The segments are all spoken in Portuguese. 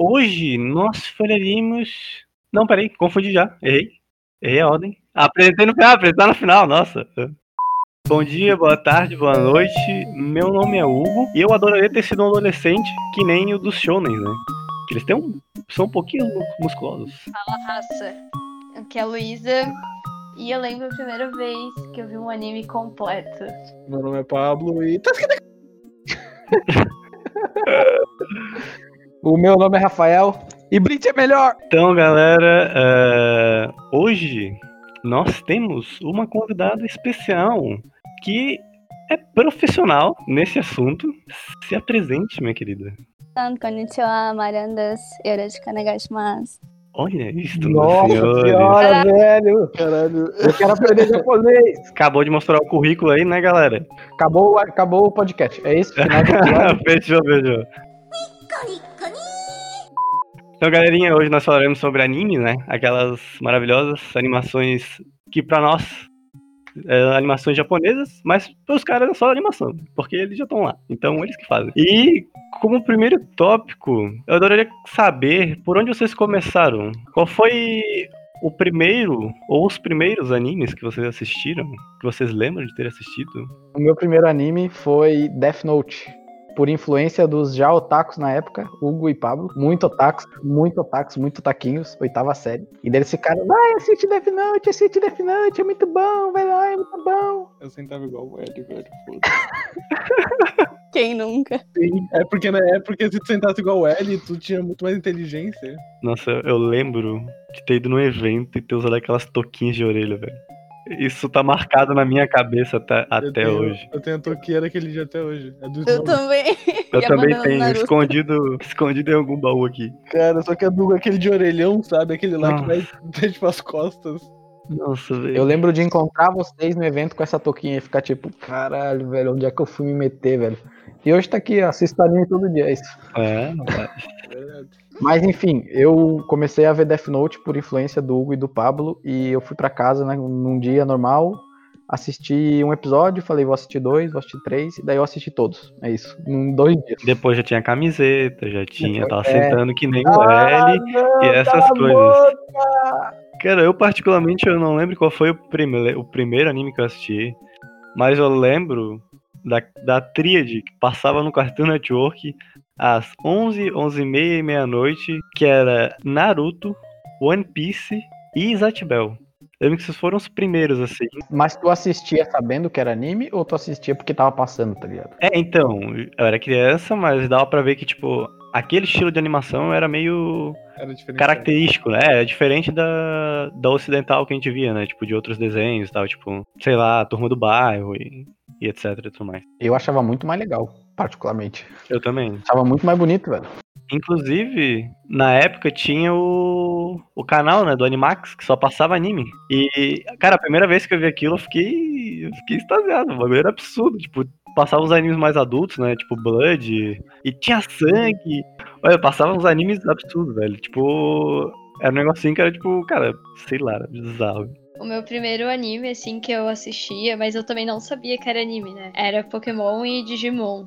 hoje nós falaremos. Não, peraí, confundi já. Errei. Errei a ordem. Apresentei no final, apresentar no final, nossa. Bom dia, boa tarde, boa noite. Meu nome é Hugo e eu adoraria ter sido um adolescente que nem o dos shonen, né? Que eles têm um, são um pouquinho musculosos. Fala, raça. Aqui é a Luísa. E eu lembro a primeira vez que eu vi um anime completo. Meu nome é Pablo e. O meu nome é Rafael e Blitz é melhor! Então, galera, é, hoje nós temos uma convidada especial que é profissional nesse assunto. Se apresente, minha querida. Konnichiwa, Marandas, Yoroshiku Olha isso, Nossa senhores. senhora, velho! Caralho, eu quero aprender japonês! Acabou de mostrar o currículo aí, né, galera? Acabou, acabou o podcast, é isso? Final do fechou, fechou. Então, galerinha, hoje nós falaremos sobre anime, né? Aquelas maravilhosas animações que pra nós é, animações japonesas, mas pros caras é só animação, porque eles já estão lá. Então, eles que fazem. E como primeiro tópico, eu adoraria saber por onde vocês começaram. Qual foi o primeiro ou os primeiros animes que vocês assistiram? Que vocês lembram de ter assistido? O meu primeiro anime foi Death Note. Por influência dos já otakus na época, Hugo e Pablo. Muito otakus, muito otakus, muito taquinhos, oitava série. E deles ficaram, vai, assiste Death Note, assiste Death Note, é muito bom, vai lá, é muito bom. Eu sentava igual o L, velho. foda. Quem nunca? Sim, É porque, né, é porque se tu sentasse igual o L, tu tinha muito mais inteligência. Nossa, eu lembro de ter ido num evento e ter usado aquelas toquinhas de orelha, velho. Isso tá marcado na minha cabeça até, Eu até tenho- hoje. Eu tenho a toqueira daquele dia até hoje. É Eu Snow. também. Eu E também tenho, Naruto. escondido, escondido em algum baú aqui. Cara, só que é do aquele de orelhão, sabe? Aquele lá que Ah. vai ter, tipo, as costas. Nossa, velho. Eu lembro de encontrar vocês no evento com essa toquinha e ficar tipo, caralho, velho, onde é que eu fui me meter, velho? E hoje tá aqui, assisto anime todo dia, é isso. É, rapaz. Mas enfim, eu comecei a ver Death Note por influência do Hugo e do Pablo e eu fui pra casa né, num dia normal, assisti um episódio, falei vou assistir dois, vou assistir três, e daí eu assisti todos. É isso, em dois dias. Depois já tinha camiseta, já tinha, tava É. sentando que nem o L e essas coisas. Cara, eu particularmente eu não lembro qual foi o, prime o primeiro anime que eu assisti, mas eu lembro da, da tríade que passava no Cartoon Network às 11, 11 e meia e meia-noite, que era Naruto, One Piece e Zatch Bell. Eu lembro que esses foram os primeiros, assim. Mas tu assistia sabendo que era anime ou tu assistia porque tava passando, tá ligado? É, então, eu era criança, mas dava pra ver que, tipo, aquele estilo de animação era meio Era diferente. característico, né? É diferente da, da ocidental que a gente via, né? Tipo, de outros desenhos e tal, tipo, sei lá, Turma do Bairro e, e etc e tudo mais. Eu achava muito mais legal, particularmente. Eu também. Achava muito mais bonito, velho. Inclusive, na época tinha o, o canal, né, do Animax, que só passava anime. E, cara, a primeira vez que eu vi aquilo, eu fiquei, eu fiquei extasiado. O bagulho era absurdo. Tipo, passava os animes mais adultos, né? Tipo, Blood. E tinha sangue. Olha, passava uns animes absurdos, velho. Tipo, era um negocinho que era, tipo, cara, sei lá, era bizarro. O meu primeiro anime, assim, que eu assistia, mas eu também não sabia que era anime, né? Era Pokémon e Digimon.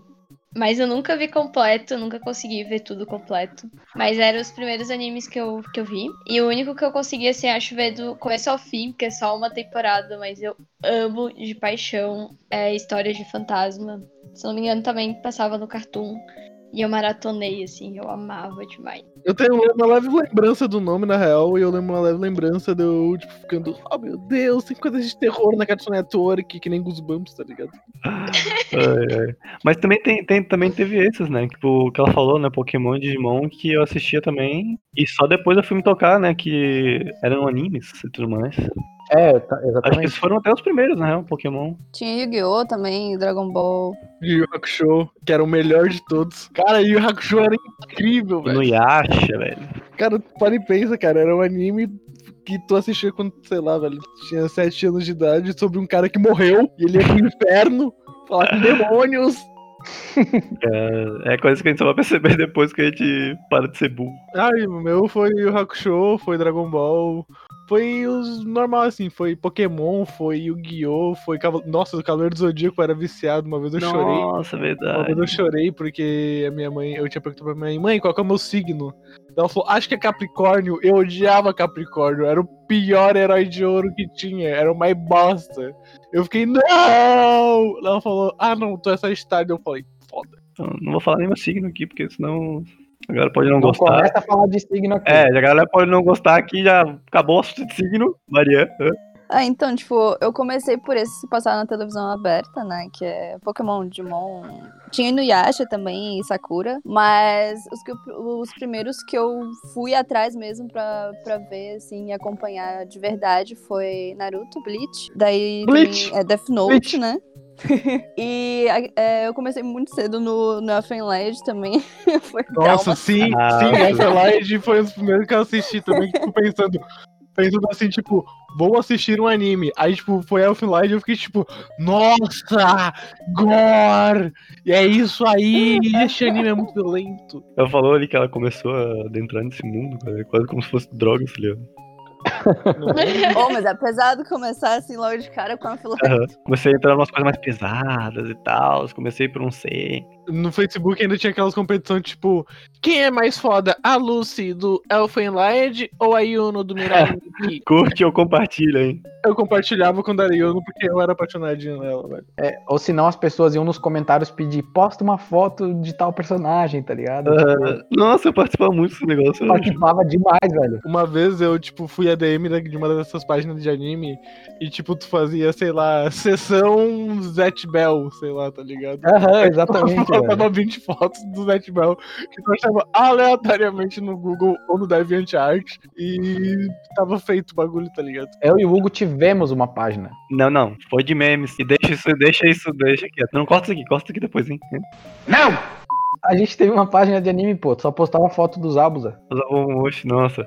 Mas eu nunca vi completo, nunca consegui ver tudo completo. Mas eram os primeiros animes que eu, que eu vi. E o único que eu consegui, assim, acho, ver do começo ao fim, porque é só uma temporada, mas eu amo de paixão é Histórias de Fantasma. Se não me engano, também passava no Cartoon. E eu maratonei, assim, eu amava demais. Eu tenho uma leve lembrança do nome, na real, e eu lembro uma leve lembrança de eu, tipo, ficando, oh meu Deus, tem coisas de terror na Cartoon Network, que nem Goosebumps, tá ligado? Ai, ai. Mas também, tem, tem- também teve esses, né? Tipo, que ela falou, né? Pokémon e Digimon, que eu assistia também. E só depois eu fui me tocar, né? Que eram animes e tudo mais. É, tá- Acho que exatamente. esses foram até os primeiros, na real, Pokémon. Tinha Yu-Gi-Oh! também, Dragon Ball. Yu Yu Hakusho, que era o melhor de todos. Cara, Yu Yu Hakusho era incrível, velho. no Yasha, velho. Cara, para e pensa, cara, era um anime que tu assistia quando, sei lá, velho, tinha 7 anos de idade sobre um cara que morreu e ele ia pro inferno falar com demônios. É coisa que a gente só vai perceber depois que a gente para de ser burro. Ai, o meu foi Yu Hakusho, foi Dragon Ball, Foi os normal, assim, foi Pokémon, foi Yu-Gi-Oh!, foi. Nossa, o Cavaleiro do Zodíaco era viciado, uma vez eu chorei. Nossa, Uma vez verdade. eu chorei porque a minha mãe, eu tinha perguntado pra minha mãe, mãe, qual que é o meu signo? Ela falou, acho que é Capricórnio. Eu odiava Capricórnio, era o pior herói de ouro que tinha, era o mais bosta. Eu fiquei, não! Ela falou, ah não, tu é Sagitário. Eu falei, foda. Então, Não vou falar nem meu signo aqui, porque senão a galera pode não, Não gostar. começa a falar de signo aqui. É, a galera pode não gostar aqui, já acabou o assunto de signo. Maria. Ah, então, tipo, eu comecei por esse se passar na televisão aberta, né? Que é Pokémon, Digimon. Tinha Inuyasha também e Sakura. Mas os, que eu- os primeiros que eu fui atrás mesmo pra, pra ver, assim, e acompanhar de verdade foi Naruto, Bleach. Daí Bleach! é Death Note, Bleach. né? e é, eu comecei muito cedo no, no Elfen Lied também. foi Nossa, trauma. sim, Ah, sim, sim. Foi um dos primeiros que eu assisti também, que fico pensando, pensando assim, tipo, vou assistir um anime. Aí, tipo, foi Elfenlight e eu fiquei tipo, nossa, gore! E é isso aí, este anime é muito violento. Ela falou ali que ela começou a adentrar nesse mundo, cara, é quase como se fosse drogas, tá ligado? Oh, mas é pesado começar assim logo de cara com a fila. Aham. Comecei a entrar em umas coisas mais pesadas e tal. Comecei por um C. No Facebook ainda tinha aquelas competições, tipo, quem é mais foda, a Lucy do Elfenlight ou a Yuno do Mirai Nikki? Curte ou compartilha, hein? Eu compartilhava quando era Yuno porque eu era apaixonadinho nela, velho. É, ou senão as pessoas iam nos comentários pedir, posta uma foto de tal personagem, tá ligado? Nossa, eu participava muito desse negócio. Eu acho. participava demais, velho. Uma vez eu, tipo, fui ADM de uma dessas páginas de anime e, tipo, tu fazia, sei lá, sessão Zet Bell, sei lá, tá ligado? Aham, exatamente, Botava 20 fotos do Zet Bell que tu achava aleatoriamente no Google ou no DeviantArt e tava feito o bagulho, tá ligado? Eu e o Hugo tivemos uma página. Não, não. Foi de memes. E deixa isso, deixa isso, deixa aqui. Não, corta isso aqui, corta isso aqui depois, hein? A gente teve uma página de anime, pô, tu só postava foto dos Abusa. Oxe, nossa.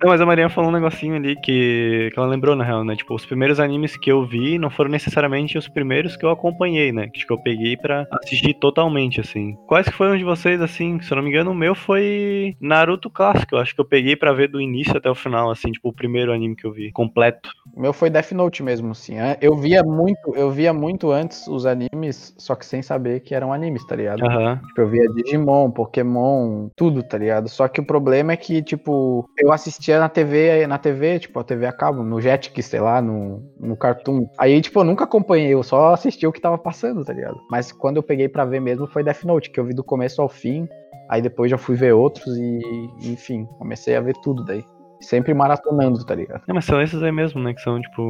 Não, mas a Maria falou um negocinho ali que, que ela lembrou, na real, né? Tipo, os primeiros animes que eu vi não foram necessariamente os primeiros que eu acompanhei, né? Que, tipo, eu peguei pra assistir totalmente, assim. Quais que foram de vocês, assim? Se eu não me engano, o meu foi Naruto clássico. Eu acho que eu peguei pra ver do início até o final, assim, tipo, o primeiro anime que eu vi, completo. O meu foi Death Note mesmo, assim. é, Eu via muito, eu via muito antes os animes, só que sem saber que eram animes, tá ligado? Aham. Tipo, eu via Digimon, Pokémon, tudo, tá ligado? Só que o problema é que, tipo, eu assistia na TV, na TV, tipo, a TV a cabo, no Jetix, sei lá, no, no Cartoon. Aí, tipo, eu nunca acompanhei, eu só assistia o que tava passando, tá ligado? Mas quando eu peguei pra ver mesmo foi Death Note, que eu vi do começo ao fim. Aí depois já fui ver outros e, enfim, comecei a ver tudo daí. Sempre maratonando, tá ligado? Não, mas são esses aí mesmo, né? Que são, tipo,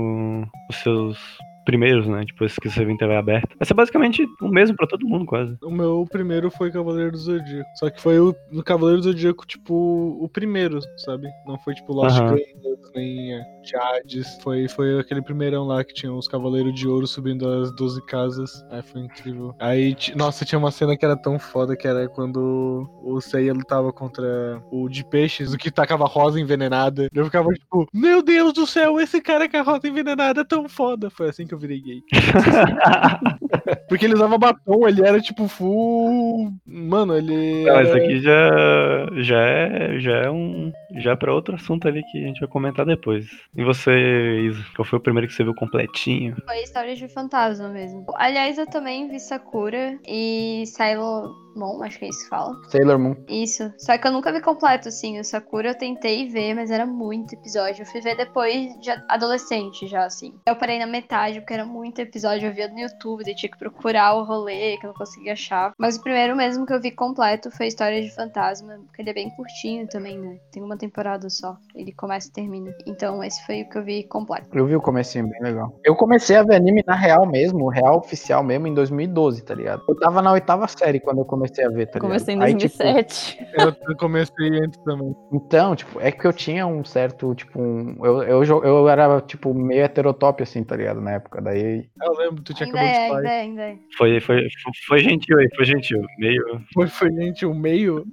os seus primeiros, né? Esses que você viu em TV aberta. Vai ser basicamente o mesmo pra todo mundo, quase. O meu primeiro foi Cavaleiro do Zodíaco. Só que foi o Cavaleiro do Zodíaco, tipo, o primeiro, sabe? Não foi tipo Lost Aham. Canvas, nem é, Jades. Foi, foi aquele primeirão lá que tinha os Cavaleiros de Ouro subindo as 12 casas. Aí foi incrível. Aí, nossa, tinha uma cena que era tão foda que era quando o Seiya lutava contra o de peixes, o que tacava rosa envenenada. Eu ficava tipo, meu Deus do céu, esse cara com a rosa envenenada é tão foda. Foi assim que eu virei gay. Porque ele usava batom, ele era tipo full. Mano, ele. Não, era... isso aqui já, já, é, já é um. Já é pra outro assunto ali que a gente vai comentar depois. E você, Isa, qual foi o primeiro que você viu completinho? Foi história de fantasma mesmo. Aliás, eu também vi Sakura e Sailor Moon, acho que é isso que fala. Sailor Moon. Isso. Só que eu nunca vi completo, assim. O Sakura eu tentei ver, mas era muito episódio. Eu fui ver depois de adolescente já, assim. Eu parei na metade, porque era muito episódio. Eu via no YouTube, daí tinha que procurar o rolê, que eu não conseguia achar. Mas o primeiro mesmo que eu vi completo foi História de Fantasma, porque ele é bem curtinho também, né? Tem uma temporada só. Ele começa e termina. Então esse foi o que eu vi completo. Eu vi o comecinho bem legal. Eu comecei a ver anime na real mesmo, real oficial mesmo, em 2012, tá ligado? Eu tava na oitava série quando eu comecei a ver, tá ligado? Comecei em Aí, tipo, 2007. Eu, comecei antes também. Então, tipo, é que eu tinha um certo, tipo, um, eu, eu, eu era, tipo, meio heterotop, assim, tá ligado? Na época, daí... Eu lembro, tu tinha Ainda acabado é, de falar. ainda é, ainda é. Foi, foi, foi gentil aí, foi gentil. Meio. Foi, foi, gente, o meio.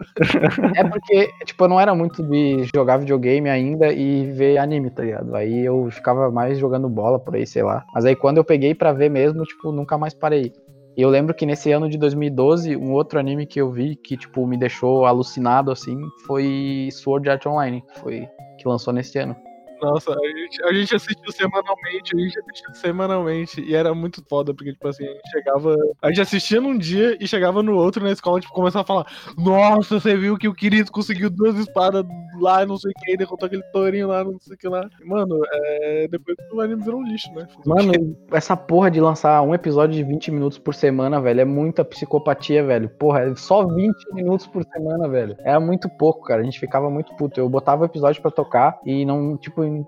É porque, tipo, eu não era muito de jogar videogame ainda e ver anime, tá ligado? Aí eu ficava mais jogando bola por aí, sei lá. Mas aí quando eu peguei pra ver mesmo, tipo, nunca mais parei. E eu lembro que nesse ano de 2012, um outro anime que eu vi que, tipo, me deixou alucinado, assim, foi Sword Art Online. Foi que lançou nesse ano. Nossa, a gente, a gente assistiu semanalmente, a gente assistiu semanalmente. E era muito foda, porque, tipo assim, a gente chegava. A gente assistia num dia e chegava no outro na escola, tipo, começava a falar: Nossa, você viu que o querido conseguiu duas espadas lá, não sei o que, derrotou aquele tourinho lá, não sei o que lá. Mano, é... depois o anime virou um lixo, né? Mano, essa porra de lançar um episódio de 20 minutos por semana, velho, é muita psicopatia, velho. Porra, é só 20 minutos por semana, velho. Era muito pouco, cara. A gente ficava muito puto. Eu botava o episódio pra tocar e não, tipo, em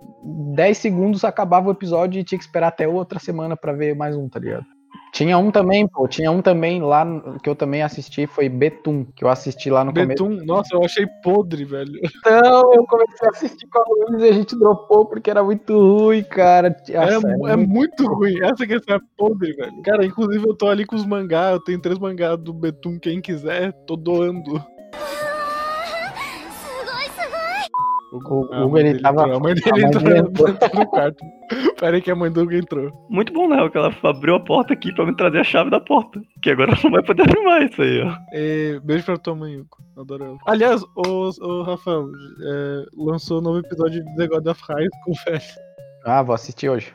10 segundos acabava o episódio e tinha que esperar até outra semana pra ver mais um, tá ligado? Tinha um também, pô, tinha um também lá que eu também assisti, foi Betum, que eu assisti lá no começo. Betum, nossa, eu achei podre, velho. Então, eu comecei a assistir com a Luiz e a gente dropou porque era muito ruim, cara. É, Nossa, mu- é muito ruim. Essa questão é podre, velho. Cara, inclusive eu tô ali com os mangá. Eu tenho três mangá do Betum. Quem quiser, tô doando. O, o a Hugo, ele dele tava. entrou, A mãe a dele mãe entrou, entrou. entrou no quarto. Pera aí que a mãe do Hugo entrou. Muito bom, né? Que ela abriu a porta aqui pra me trazer a chave da porta. Que agora ela não vai poder abrir mais isso aí, ó. E beijo pra tua mãe, Hugo. Adoro ela. Aliás, o, o Rafael é, lançou um novo episódio de The God of High School, velho. Ah, vou assistir hoje.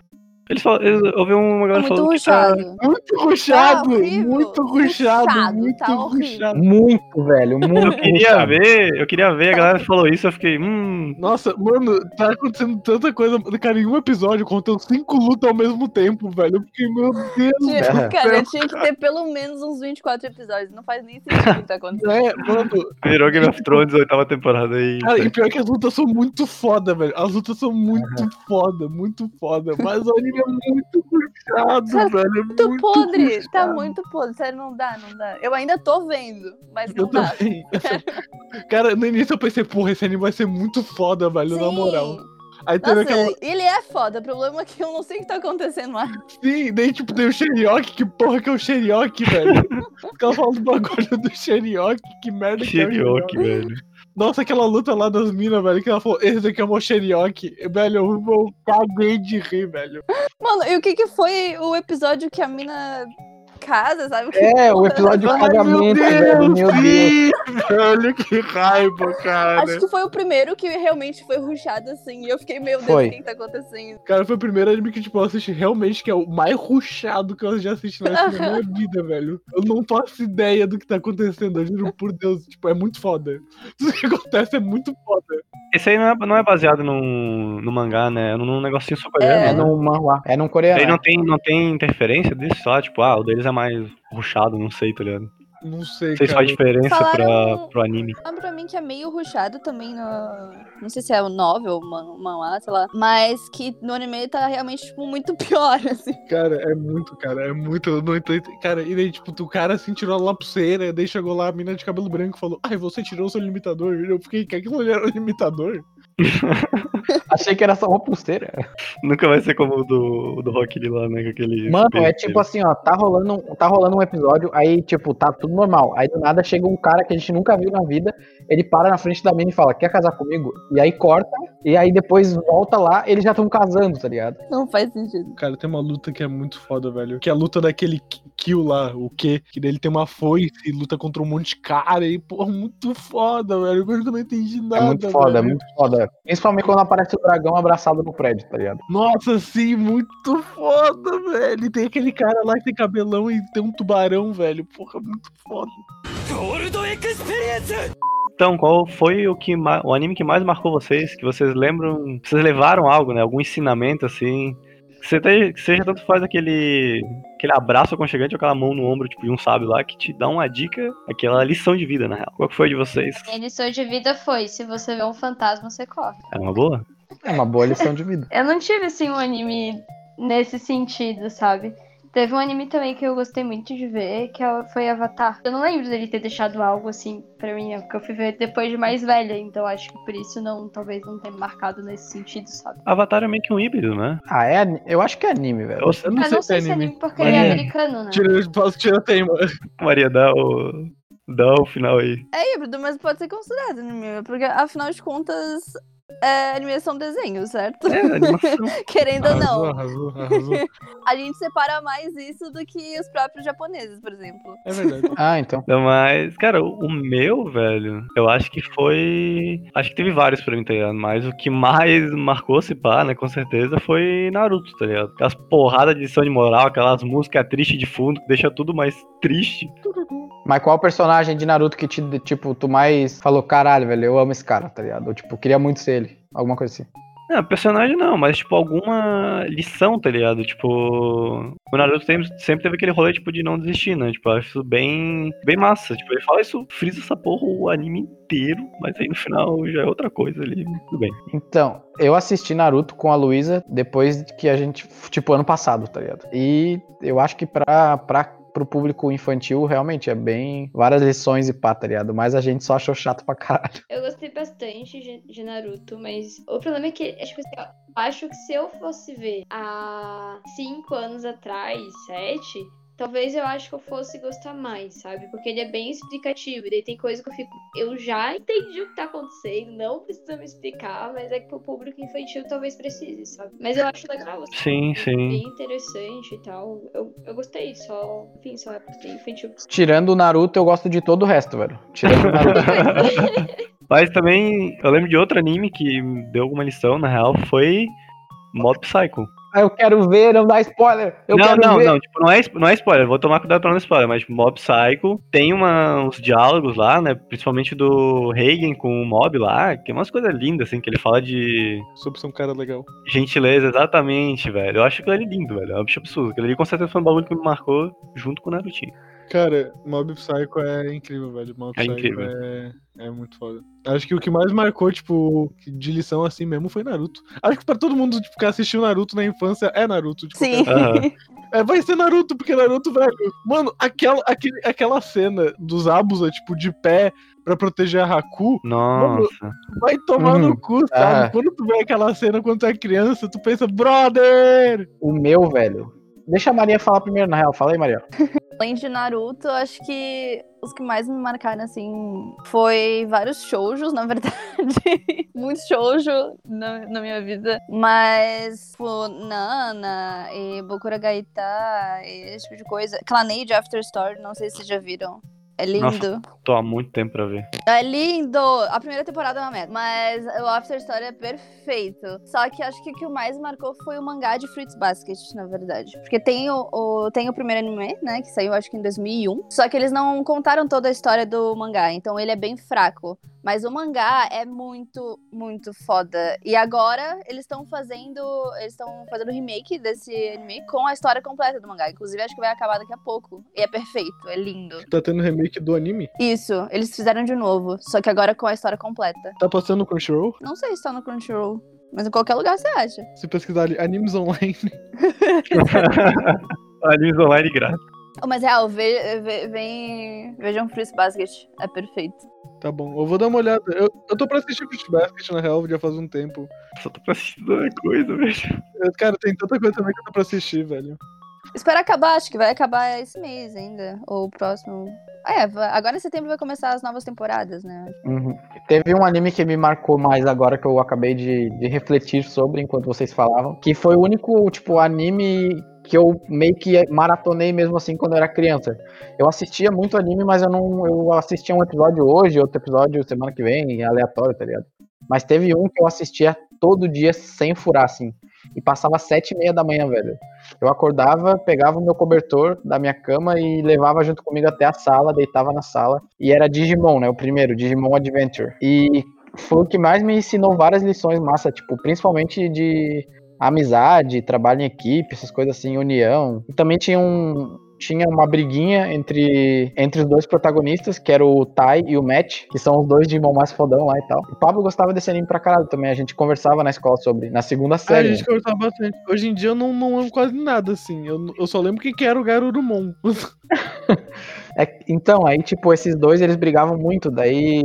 Eles falam, eles, eu vi uma É galera muito falando que tá, ruchado. Muito ruxado, Tá muito ruxado, muito tá ruxado. Muito, velho. Muito. Eu queria ruchado. ver, eu queria ver, a galera falou isso, eu fiquei, hum. Nossa, mano, tá acontecendo tanta coisa. Cara, em um episódio aconteceu cinco lutas ao mesmo tempo, velho. Eu fiquei, meu Deus Tinha- É. Cara, tinha que ter pelo menos uns 24 episódios. Não faz nem sentido o que tá acontecendo. É, mano. Virou Game of Thrones, oitava temporada aí. Cara, e pior que as lutas são muito foda, velho. As lutas são muito foda, muito foda. Mas o anime é muito puxado, Tá velho. É Muito muito podre, tá puxado. muito podre. Sério, não dá, não dá. Eu ainda tô vendo, mas Eu não dá. também. Cara, no início eu pensei, porra, esse anime vai ser muito foda, velho, na Sim. Aí Aí teve Nossa, aquela. ele é foda. O problema é que eu não sei o que tá acontecendo lá. Sim, daí tipo, tem o Sheriock, que porra que é o Sheriock, velho? Os caras falam do bagulho do Sheriock, que merda que é o Shirioki, velho. Nossa, aquela luta lá das minas, velho, que ela falou, esse aqui é o meu Sheriock. Velho, eu, eu caguei de rir, velho. Mano, e o que que foi o episódio que a mina casa, sabe? É, o episódio do Ai, meu casamento, velho. Meu Deus. velho, que raiva, cara. Acho que foi o primeiro que realmente foi ruxado assim. E eu fiquei, meu Deus, o que tá acontecendo? Cara, foi o primeiro anime que, tipo, eu assisti realmente, que é o mais ruchado que eu já assisti na minha vida, velho. Eu não faço ideia do que tá acontecendo, eu juro por Deus. Tipo, é muito foda. Tudo que acontece é muito foda. Esse aí não é, não é baseado num, no mangá, né? É num, negocinho sul-coreano. É. É né? num manhwa. É num coreano. Aí não tem, não tem interferência disso, só, tipo, ah, o deles é mais ruchado, não sei, tá ligado? Não sei, Não sei se cara. faz diferença Falaram- pra, pro anime. Falaram pra mim que é meio ruxado também no. Não sei se é o novel, o man- o manhwa, sei lá. Mas que no anime tá realmente, tipo, muito pior, assim. Cara, é muito, cara, é muito. Eu não entendo. Cara, e daí, tipo, o cara assim tirou a lapiseira, daí chegou lá a mina de cabelo branco e falou: Ai, você tirou o seu limitador. E eu fiquei, que aquilo ali era o limitador? Achei que era só uma pulseira. Nunca vai ser como o do, do Rock Lee lá, né? Com aquele. Mano, é tipo dele. assim, ó, tá rolando, tá rolando um episódio, aí, tipo, tá tudo normal. Aí do nada chega um cara que a gente nunca viu na vida, ele para na frente da mina e fala, quer casar comigo? E aí corta, e aí depois volta lá, eles já estão casando, tá ligado? Não faz sentido. Cara, tem uma luta que é muito foda, velho. Que é a luta daquele Ki- Kill lá, o Q, que dele tem uma foice e luta contra um monte de cara. E, porra, muito foda, velho. Eu não entendi nada. é muito foda, é velho. muito foda. Principalmente quando aparece o dragão abraçado no prédio, tá ligado? Nossa, sim, muito foda, velho. E tem aquele cara lá que tem cabelão e tem um tubarão, velho. Porra, muito foda. Então, qual foi o, que o anime que mais marcou vocês? Que vocês lembram. Vocês levaram algo, né? Algum ensinamento, assim. Que que seja tanto faz aquele. aquele abraço aconchegante ou aquela mão no ombro, tipo, de um sábio lá, que te dá uma dica, aquela lição de vida, na real. Qual que foi de vocês? Minha lição de vida foi: se você vê um fantasma, você corre. É uma boa? É uma boa lição de vida. Eu não tive, assim, um anime nesse sentido, sabe? Teve um anime também que eu gostei muito de ver, que é- foi Avatar. Eu não lembro dele ter deixado algo assim pra mim, é porque eu fui ver depois de mais velha, então acho que por isso não, talvez não tenha marcado nesse sentido, sabe? Avatar é meio que um híbrido, né? Ah, é? Eu acho que é anime, velho. Eu, Eu não eu sei não se é sei se é anime. anime porque Mas ele é é. americano, né? Tira, posso tirar tema. Maria, dá o. dá o final aí. É híbrido, mas pode ser considerado anime, porque afinal de contas. É, anime são desenhos, certo? É, animação. Querendo ou Arrasou, não. arrasou, arrasou. A gente separa mais isso do que os próprios japoneses, por exemplo. É verdade. Ah, então. Não, mas, cara, o o meu, velho, eu acho que foi. Acho que teve vários pra mim, tá ligado? Mas o que mais marcou, se pá, né, com certeza, foi Naruto, tá ligado? Aquelas porradas de lição de moral, aquelas músicas tristes de fundo que deixa tudo mais triste. Mas qual personagem de Naruto que te, tipo, tu mais falou, caralho, velho, eu amo esse cara, tá ligado? Ou, tipo, queria muito ser. Alguma coisa assim. Não, personagem não, mas, tipo, alguma lição, tá ligado? Tipo, o Naruto sempre, sempre teve aquele rolê, tipo, de não desistir, né? Tipo, eu acho isso bem, bem massa. Tipo, ele fala isso, frisa essa porra o anime inteiro, mas aí no final já é outra coisa ali, tudo bem. Então, eu assisti Naruto com a Luísa depois que a gente, tipo, ano passado, tá ligado? E eu acho que pra, pra, pro público infantil, realmente, é bem várias lições e pá, tá ligado? Mas a gente só achou chato pra caralho. Eu gostei bastante de, Naruto, mas o problema é que, é, tipo assim, eu acho que se eu fosse ver há cinco anos atrás, sete, talvez eu acho que eu fosse gostar mais, sabe? Porque ele é bem explicativo, e daí tem coisa que eu fico, eu já entendi o que tá acontecendo, não precisa me explicar, mas é que pro público infantil talvez precise, sabe? Mas eu acho legal, assim, Sim, sim. bem interessante e tal. Eu, eu gostei, só, enfim, só é porque infantil. Tirando o Naruto, eu gosto de todo o resto, velho. Tirando o Naruto. Mas também, eu lembro de outro anime que deu alguma lição, na real, foi Mob Psycho. Ah, eu quero ver, não dá spoiler. Eu não, quero não, ver. não, tipo, não é, não é spoiler, vou tomar cuidado pra não spoiler, mas tipo, Mob Psycho tem uma, uns diálogos lá, né, principalmente do Reagan com o Mob lá, que é umas coisas lindas, assim, que ele fala de Sobre ser um cara legal. gentileza, exatamente, velho. Eu acho aquilo ali lindo, velho, é um bicho absurdo. Aquilo ali com certeza foi um bagulho que me marcou junto com o Narutinho. Cara, Mob Psycho é incrível, velho. Mob É Psycho incrível. É, é muito foda. Acho que o que mais marcou, tipo, de lição assim mesmo foi Naruto. Acho que pra todo mundo tipo, que assistiu Naruto na infância é Naruto. Tipo, Sim. Aham. É, vai ser Naruto, porque Naruto, velho. Mano, aquela, aquele, aquela cena dos Abusa, tipo, de pé pra proteger a Haku, Nossa. vai tomar Uhum. no cu, sabe? Ah. Quando tu vê aquela cena quando tu é criança, tu pensa, brother! O meu, velho. Deixa a Maria falar primeiro, na real. Fala aí, Maria. Além de Naruto, acho que os que mais me marcaram, assim, foi vários shoujos, na verdade. Muitos shoujo na, na minha vida. Mas, tipo, Nana e Bokura Gaita esse tipo de coisa. Clanade After Story, não sei se vocês já viram. É lindo. Nossa. Tô há muito tempo pra ver. É lindo! A primeira temporada é uma merda, mas o After Story é perfeito. Só que acho que o que mais marcou foi o mangá de Fruits Basket, na verdade. Porque tem o, o- tem o primeiro anime, né, que saiu acho que em 2001. Só que eles não contaram toda a história do mangá, então ele é bem fraco. Mas o mangá é muito, muito foda. E agora eles estão fazendo. Eles estão fazendo remake desse anime com a história completa do mangá. Inclusive, acho que vai acabar daqui a pouco. E é perfeito, é lindo. Tá tendo remake do anime? Isso, eles fizeram de novo. Só que agora com a história completa. Tá passando no Crunchyroll? Não sei se tá no Crunchyroll. Mas em qualquer lugar você acha. Se pesquisar ali, animes online. Animes online grátis. Oh, mas real, ve, ve- vem, vejam Fruits Basket. É perfeito. Tá bom, eu vou dar uma olhada. Eu, eu tô pra assistir Fruit Basket, na real, já faz um tempo. Só tô pra assistir outra coisa, velho. Cara, tem tanta coisa também que eu tô pra assistir, velho. Espera acabar, acho que vai acabar esse mês ainda. Ou o próximo. É, agora em setembro vai começar as novas temporadas, né? Uhum. Teve um anime que me marcou mais agora que eu acabei de, de refletir sobre enquanto vocês falavam, que foi o único, tipo, anime que eu meio que maratonei mesmo assim quando eu era criança. Eu assistia muito anime, mas eu não. Eu assistia um episódio hoje, outro episódio semana que vem, aleatório, tá ligado? Mas teve um que eu assistia todo dia sem furar, assim. E passava sete e meia da manhã, velho. Eu acordava, pegava o meu cobertor da minha cama e levava junto comigo até a sala, deitava na sala. E era Digimon, né? O primeiro, Digimon Adventure. E foi o que mais me ensinou várias lições massa, tipo, principalmente de amizade, trabalho em equipe, essas coisas assim, união. E também tinha um. Tinha uma briguinha entre, entre os dois protagonistas, que era o Tai e o Matt, que são os dois Digimon mais fodão lá e tal. O Pablo gostava desse anime pra caralho também. A gente conversava na escola sobre, na segunda Ah, a série. gente conversava bastante. Hoje em dia eu não, não lembro quase nada, assim. Eu, eu só lembro quem que era o Garurumon. É, então, aí, tipo, esses dois, eles brigavam muito, daí,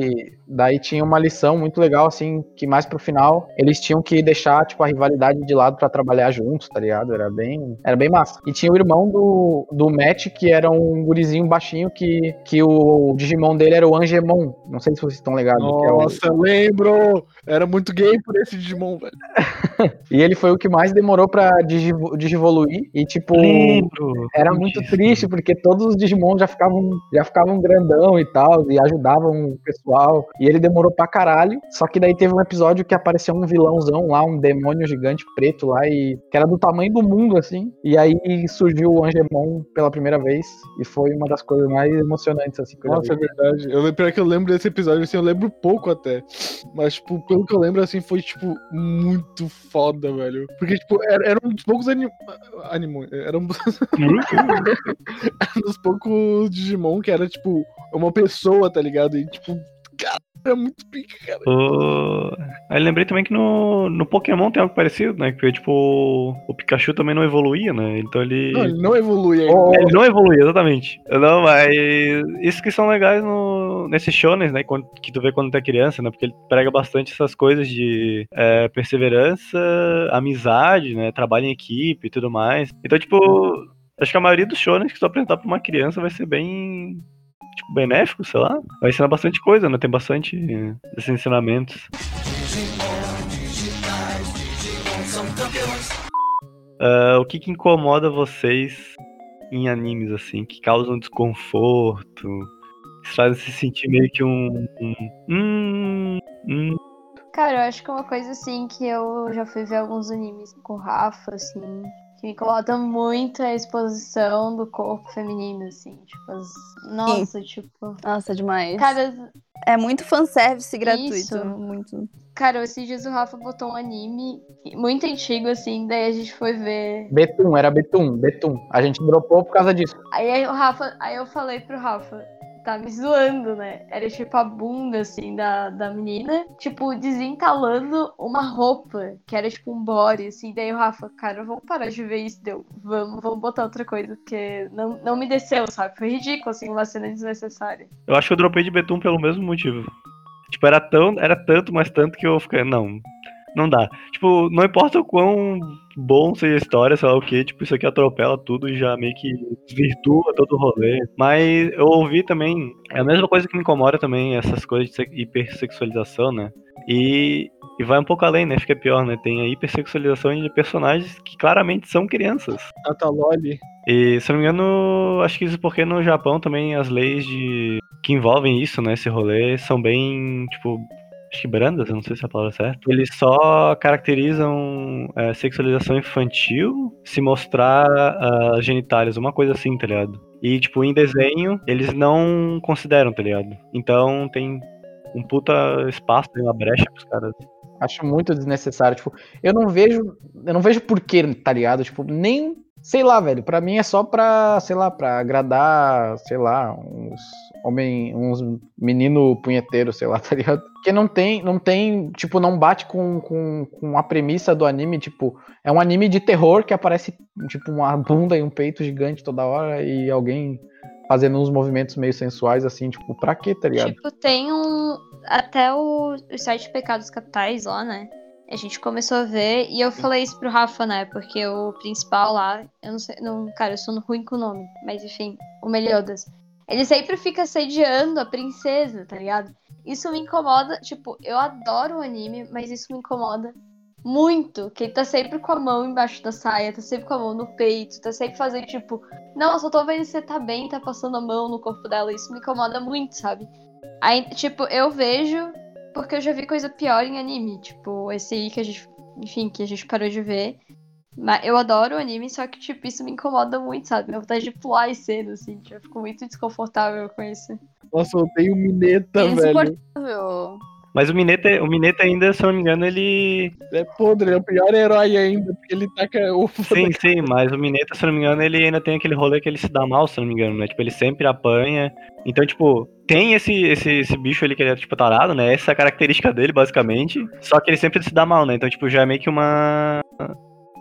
daí tinha uma lição muito legal, assim, que mais pro final, eles tinham que deixar, tipo, a rivalidade de lado pra trabalhar juntos, tá ligado? Era bem, era bem massa. E tinha o irmão do, do Matt, que era um gurizinho baixinho, que, que o Digimon dele era o Angemon, não sei se vocês estão ligados. que é o- Nossa, eu lembro! Era muito gay por esse Digimon, velho. E ele foi o que mais demorou pra digivo- digivoluir, e, tipo... Lembro. Era muito triste, porque todos os Digimon já ficavam, já ficavam grandão e tal, e ajudavam o pessoal. E ele demorou pra caralho. Só que daí teve um episódio que apareceu um vilãozão lá, um demônio gigante preto lá, e que era do tamanho do mundo, assim. E aí surgiu o Angemon pela primeira vez. E foi uma das coisas mais emocionantes, assim, que eu já Nossa, é vi. verdade. Eu lembro pior que eu lembro desse episódio, assim, eu lembro pouco até. Mas, tipo, pelo que eu lembro, assim, foi, tipo, muito foda, velho. Porque, tipo, era, era um dos poucos anim... animos. Era um dos poucos Digimon que era, tipo, uma pessoa, tá ligado? E, tipo, era muito pica, cara. O- Aí lembrei também que no, no Pokémon tem algo parecido, né? Que tipo, o Pikachu também não evoluía, né? Então ele. Não, ele não evolui ainda. Oh, Ele não evoluía, exatamente. Não, mas isso que são legais no, nesses shonens, né? Que tu vê quando tu é criança, né? Porque ele prega bastante essas coisas de é, perseverança, amizade, né? Trabalho em equipe e tudo mais. Então, tipo, acho que a maioria dos shonens que tu apresentar pra uma criança vai ser bem. Tipo, benéfico, sei lá. Vai ensinar bastante coisa, né? Tem bastante eh, desses ensinamentos. Ah, o que, que incomoda vocês em animes, assim, que causam desconforto, que fazem se sentir meio que um. um hum, hum. Cara, eu acho que uma coisa assim que eu já fui ver alguns animes com o Rafa, assim, que me incomoda muito é a exposição do corpo feminino, assim, tipo, as... nossa, tipo, Nossa, demais. cara, é muito fanservice gratuito. Isso. Muito. cara, esses dias o Rafa botou um anime muito antigo, assim, daí a gente foi ver. Betum, era Betum, Betum. A gente dropou por causa disso. Aí o Rafa, aí eu falei pro Rafa, tá me zoando, né? Era tipo a bunda, assim, da, da menina, tipo, desentalando uma roupa, que era tipo um body, assim. Daí o Rafa, cara, vamos parar de ver isso, deu. Vamos, vamos botar outra coisa, porque não, não me desceu, sabe? Foi ridículo, assim, uma cena desnecessária. Eu acho que eu dropei de Betum pelo mesmo motivo. Tipo, era, tão, era tanto, mas tanto que eu fiquei. Não, não dá. Tipo, não importa o quão bom seja a história, sei lá o que, tipo, isso aqui atropela tudo e já meio que desvirtua todo o rolê. Mas eu ouvi também, é a mesma coisa que me incomoda também, essas coisas de se- hipersexualização, né? E, e vai um pouco além, né? Fica pior, né? Tem a hipersexualização de personagens que claramente são crianças. Tata Loli. E se não me engano, acho que isso porque no Japão também as leis de que envolvem isso, né, esse rolê, são bem, tipo, brandas, eu não sei se é a palavra certa. Eles só caracterizam é, sexualização infantil se mostrar ah, genitálias, uma coisa assim, tá ligado? E, tipo, em desenho, eles não consideram, tá ligado? Então tem um puta espaço, tem uma brecha pros caras. Acho muito desnecessário. Tipo, eu não vejo. Eu não vejo porquê, tá ligado? Tipo, nem. Sei lá, velho. Pra mim é só pra, sei lá, pra agradar, sei lá, uns homem, uns menino punheteiro, sei lá, tá ligado? Porque não tem, não tem, tipo, não bate com, com, com a premissa do anime, tipo, é um anime de terror que aparece, tipo, uma bunda e um peito gigante toda hora e alguém fazendo uns movimentos meio sensuais, assim, tipo, pra quê, tá ligado? Tipo, tem um. Até o, o site Pecados Capitais lá, né? A gente começou a ver e eu falei isso pro Rafa, né? Porque o principal lá, eu não sei. Não, cara, eu sou ruim com o nome. Mas enfim, o Meliodas. Ele sempre fica assediando a princesa, tá ligado? Isso me incomoda. Tipo, eu adoro o anime, mas isso me incomoda muito. Que ele tá sempre com a mão embaixo da saia, tá sempre com a mão no peito, tá sempre fazendo tipo, não, só tô vendo se você tá bem, tá passando a mão no corpo dela. Isso me incomoda muito, sabe? Aí, tipo, eu vejo porque eu já vi coisa pior em anime. Tipo, esse aí que a gente. Enfim, que a gente parou de ver. Mas eu adoro o anime, só que, tipo, isso me incomoda muito, sabe? Minha vontade de pular as cenas, assim. Tipo, eu fico muito desconfortável com isso. Nossa, eu tenho Mineta, É velho. insuportável. Mas o Mineta, o Mineta ainda, se eu não me engano, ele. É podre, é o pior herói ainda, porque ele taca o Sim, sim, mas o Mineta, se eu não me engano, ele ainda tem aquele rolê que ele se dá mal, se eu não me engano, né? Tipo, ele sempre apanha. Então, tipo, tem esse, esse, esse bicho ali que ele é, tipo, tarado, né? Essa é a característica dele, basicamente. Só que ele sempre se dá mal, né? Então, tipo, já é meio que uma.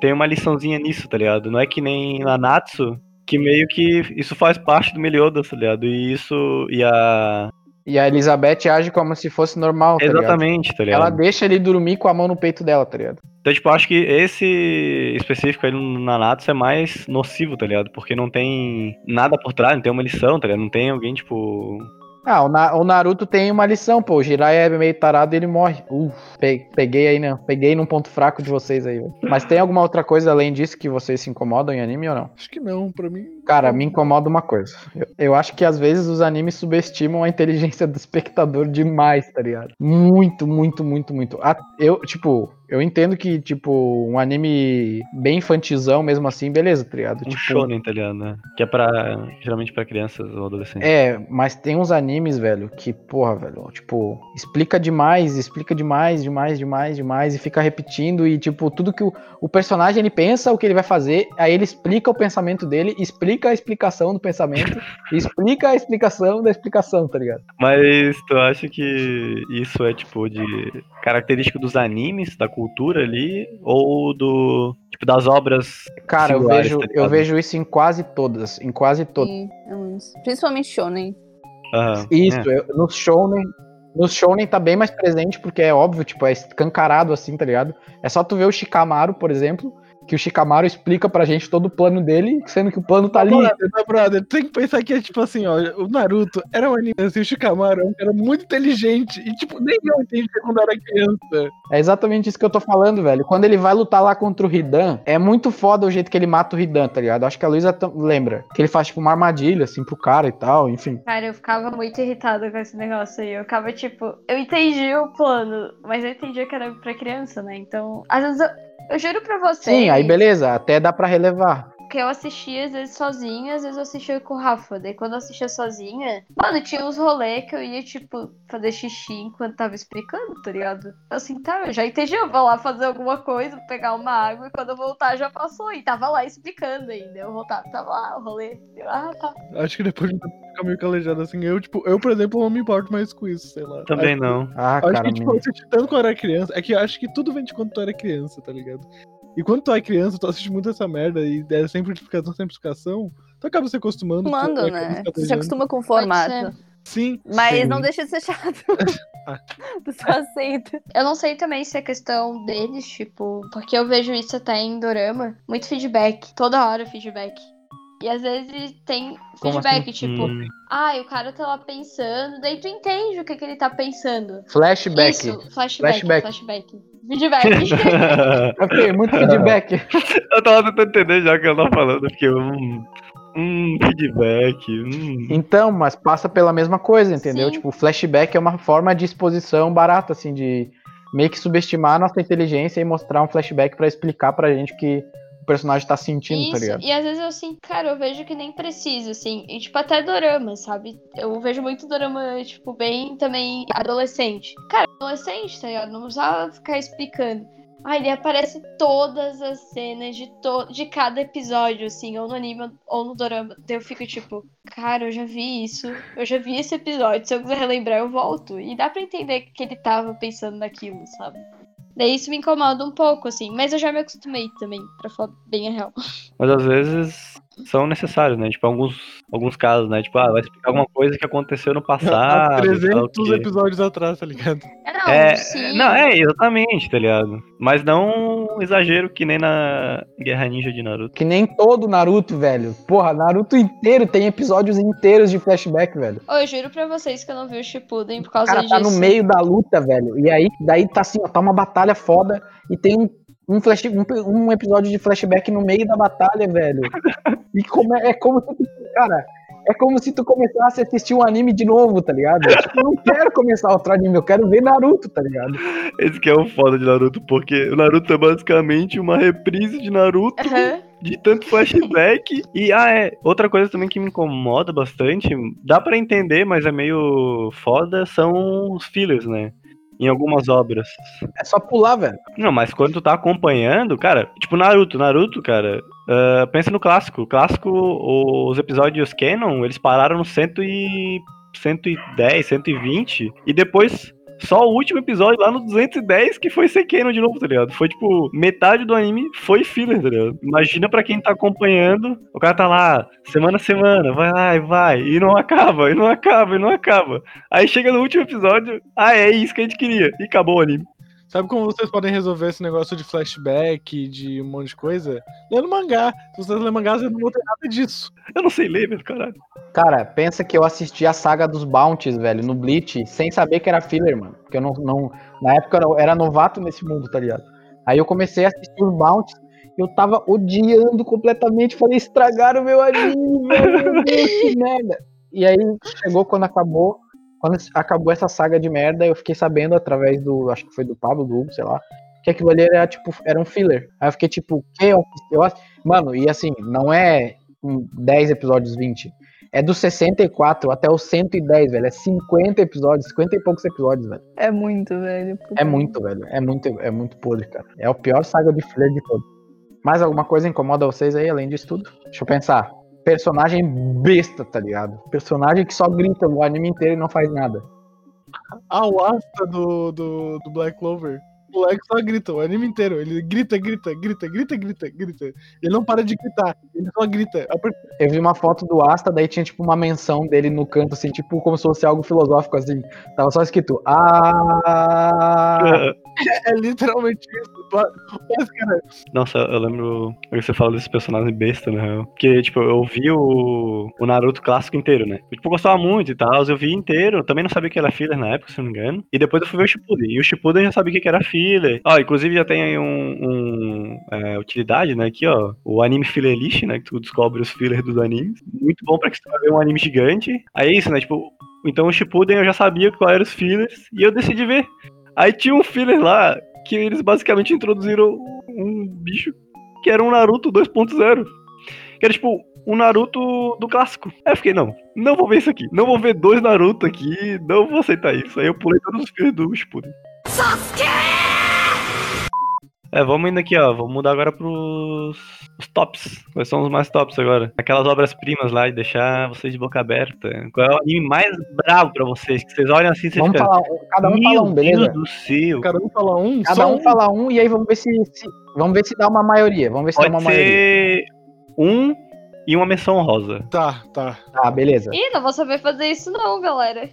Tem uma liçãozinha nisso, tá ligado? Não é que nem Nanatsu, que meio que isso faz parte do Meliodas, tá ligado? E isso. E a. E a Elizabeth age como se fosse normal, tá ligado? Exatamente, tá ligado? Ela deixa ele dormir com a mão no peito dela, tá ligado? Então, tipo, acho que esse específico aí no Nanatos é mais nocivo, tá ligado? Porque não tem nada por trás, não tem uma lição, tá ligado? Não tem alguém, tipo. Ah, o, Na- o Naruto tem uma lição, pô. O Jiraiya é meio tarado e ele morre. Uh, pe- peguei aí, né? Peguei num ponto fraco de vocês aí, velho. Mas tem alguma outra coisa além disso que vocês se incomodam em anime ou não? Acho que não, pra mim. Cara, me incomoda uma coisa. Eu, eu acho que às vezes os animes subestimam a inteligência do espectador demais, tá ligado? Muito, muito, muito, muito. A- Eu, tipo, eu entendo que, tipo, um anime bem infantizão mesmo assim, beleza, tá ligado? Um tipo, shonen, tá ligado? né? Que é pra. geralmente pra crianças ou adolescentes. É, mas tem uns animes, velho, que, porra, velho, tipo, explica demais, explica demais, demais, demais, demais, e fica repetindo, e, tipo, tudo que o, o personagem ele pensa, o que ele vai fazer, aí ele explica o pensamento dele, explica a explicação do pensamento, explica a explicação da explicação, tá ligado? Mas tu acha que isso é tipo de característico dos animes, da cultura ali, ou do tipo das obras? Cara, eu vejo, tá eu vejo isso em quase todas, em quase todas. É. Principalmente shonen. Aham, Isso, é. eu, no shounen, no shounen tá bem mais presente, porque é óbvio, tipo, é escancarado assim, tá ligado? É só tu ver o Shikamaru, por exemplo, que o Shikamaru explica pra gente todo o plano dele, sendo que o plano tá ali. Brother, brother, tem que pensar que é tipo assim, ó, o Naruto era um anime assim, o Shikamaru é um cara muito inteligente. E, tipo, nem eu entendi quando era criança. É exatamente isso que eu tô falando, velho. Quando ele vai lutar lá contra o Hidan, é muito foda o jeito que ele mata o Hidan, tá ligado? Acho que a Luísa lembra. Que ele faz, tipo, uma armadilha, assim, pro cara e tal, enfim. Cara, eu ficava muito irritada com esse negócio aí. Eu ficava tipo, eu entendi o plano, mas eu entendia que era pra criança, né? Então, às vezes eu, eu juro pra vocês. Sim, aí beleza, até dá pra relevar. Que eu assistia às vezes sozinha, às vezes eu assistia com o Rafa. Daí quando eu assistia sozinha, mano, tinha uns rolês que eu ia, tipo, fazer xixi enquanto tava explicando, tá ligado? Assim, tá, eu já entendi, eu vou lá fazer alguma coisa, pegar uma água e quando eu voltar já passou. E tava lá explicando ainda. Eu voltava, tava lá o rolê. Eu, ah, tá. Acho que depois de ficar meio calejado assim, eu, tipo, eu, por exemplo, não me importo mais com isso, sei lá. Também acho, não. Ah, Acho cara, que, tipo, eu assisti tanto quando eu era criança. É que eu acho que tudo vem de quando tu era criança, tá ligado? E quando tu é criança, tu assiste muito essa merda e é sempre explicação, sempre explicação, tu acaba se acostumando. tu Mando, acaba né? Tu se acostuma com o formato. Sim. Mas sim. não deixa de ser chato. Tu só aceita. Eu não sei também se é questão deles, tipo, porque eu vejo isso até em Dorama. Muito feedback. Toda hora feedback. E às vezes tem Como feedback, assim? tipo, Hum, ai, o cara tá lá pensando, daí tu entende o que, que ele tá pensando. Flashback. Isso, flashback, Flashback. flashback. Feedback. Ok, muito feedback. eu tava tentando entender já o que ela tá falando, porque um, um feedback. Hum. Então, mas passa pela mesma coisa, entendeu? Sim. Tipo, o flashback é uma forma de exposição barata, assim, de meio que subestimar a nossa inteligência e mostrar um flashback pra explicar pra gente o que o personagem tá sentindo, tá Isso, ligado? e às vezes eu assim, cara, eu vejo que nem precisa, assim, e tipo, até dorama, sabe? Eu vejo muito dorama, tipo, bem também adolescente. Cara, adolescente, tá ligado? Não precisava ficar explicando. Aí ele aparece todas as cenas de, to de cada episódio, assim, ou no anime ou no dorama. Daí eu fico tipo, cara, eu já vi isso, eu já vi esse episódio, se eu quiser relembrar, eu volto. E dá pra entender que ele tava pensando naquilo, sabe? Daí isso me incomoda um pouco, assim, mas eu já me acostumei também, pra falar bem a real. Mas às vezes são necessários, né? Tipo, alguns, alguns casos, né? Tipo, ah, vai explicar alguma coisa que aconteceu no passado. sei lá o 300 quê. episódios atrás, tá ligado? É, não, É, sim. não, é, exatamente, tá ligado? Mas não um exagero que nem na Guerra Ninja de Naruto. Que nem todo Naruto, velho. Porra, Naruto inteiro tem episódios inteiros de flashback, velho. Ô, eu juro pra vocês que eu não vi o Shippuden por O causa cara disso. tá no meio da luta, velho. E aí, daí tá assim, ó, tá uma batalha foda e tem um, um, flash, um, um episódio de flashback no meio da batalha, velho. E como é, é como se tu, cara, é como se tu começasse a assistir um anime de novo, tá ligado? Tipo, eu não quero começar outro anime, eu quero ver Naruto, tá ligado? Esse que é o foda de Naruto, porque o Naruto é basicamente uma reprise de Naruto Aham. de tanto flashback. e, ah, é, outra coisa também que me incomoda bastante, dá pra entender, mas é meio foda, são os fillers, né? Em algumas obras. É só pular, velho. Não, mas quando tu tá acompanhando, cara, tipo Naruto, Naruto, cara, ah, pensa no clássico. O clássico, os episódios canon, eles pararam no 100 e 110, 120, e depois Só o último episódio, lá no 210, que foi Sekeno de novo, tá ligado? Foi tipo, metade do anime foi filler, tá ligado? Imagina pra quem tá acompanhando, o cara tá lá, semana a semana, vai lá e vai, e não acaba, e não acaba, e não acaba. Aí chega no último episódio, ah, é isso que a gente queria, e acabou o anime. Sabe como vocês podem resolver esse negócio de flashback, de um monte de coisa? Lendo mangá. Se vocês lerem mangá, vocês não vão ter nada disso. Eu não sei ler, meu caralho. Cara, pensa que eu assisti a saga dos Bounties, velho, no Bleach, sem saber que era filler, mano. Porque eu não. não na época eu era novato nesse mundo, tá ligado? Aí eu comecei a assistir os Bounties. Eu tava odiando completamente. Falei, estragaram o meu anime, velho. meu Deus, que merda. E aí chegou quando acabou. Quando acabou essa saga de merda, eu fiquei sabendo através do. Acho que foi do Pablo, do Hugo, sei lá. Que aquilo ali era tipo, era um filler. Aí eu fiquei tipo, o que? Eu, eu, mano, e assim, não é 10 episódios, 20. É do 64 até o 110, velho. É 50 episódios, 50 e poucos episódios, velho. É muito, velho. É muito, velho. É muito, é muito podre, cara. É o pior saga de filler de todos. Mais alguma coisa incomoda vocês aí, além disso tudo? Deixa eu pensar. Personagem besta, tá ligado? Personagem que só grita o anime inteiro e não faz nada. Ah, o Asta do, do, do Black Clover. O moleque só grita o anime inteiro. Ele grita, grita, grita, grita, grita, grita. Ele não para de gritar. Ele só grita. Eu vi uma foto do Asta, daí tinha tipo uma menção dele no canto, assim, tipo como se fosse algo filosófico, assim. Tava só escrito Ah. É literalmente isso. Mas, cara, Nossa, eu lembro que você fala desse personagem besta, né? Porque, tipo, eu vi o, o Naruto clássico inteiro, né? Eu, tipo, gostava muito e tal, eu vi inteiro. Eu também não sabia que era filler na época, se não me engano. E depois eu fui ver o Shippuden. E o Shippuden eu já sabia que era filler. Ó, inclusive já tem aí um, um é, utilidade, né? Aqui, ó, o anime filler list, né? Que tu descobre os fillers dos animes. Muito bom pra que você vai ver um anime gigante. Aí é isso, né? Tipo, então o Shippuden eu já sabia qual eram os fillers e eu decidi ver. Aí tinha um filler lá que eles basicamente introduziram um bicho que era um Naruto 2.0. Que era tipo um Naruto do clássico. Aí eu fiquei, não, não vou ver isso aqui. Não vou ver dois Naruto aqui, não vou aceitar isso. Aí eu pulei todos os fillers do Shippuden. É, vamos indo aqui, ó. Vamos mudar agora pros os tops. Quais são os mais tops agora? Aquelas obras-primas lá e deixar vocês de boca aberta. Qual é o anime mais bravo pra vocês? Que vocês olham assim e vocês Vamos ficam. falar, um- cada um Meu fala um, beleza? Deus do céu. cada um fala um, Cada só um fala um e aí vamos ver se, se- vamos ver se dá uma maioria. Vamos ver se dá uma Pode maioria. ser um e uma menção rosa. Tá, tá. Tá, beleza. Ih, não vou saber fazer isso não, galera.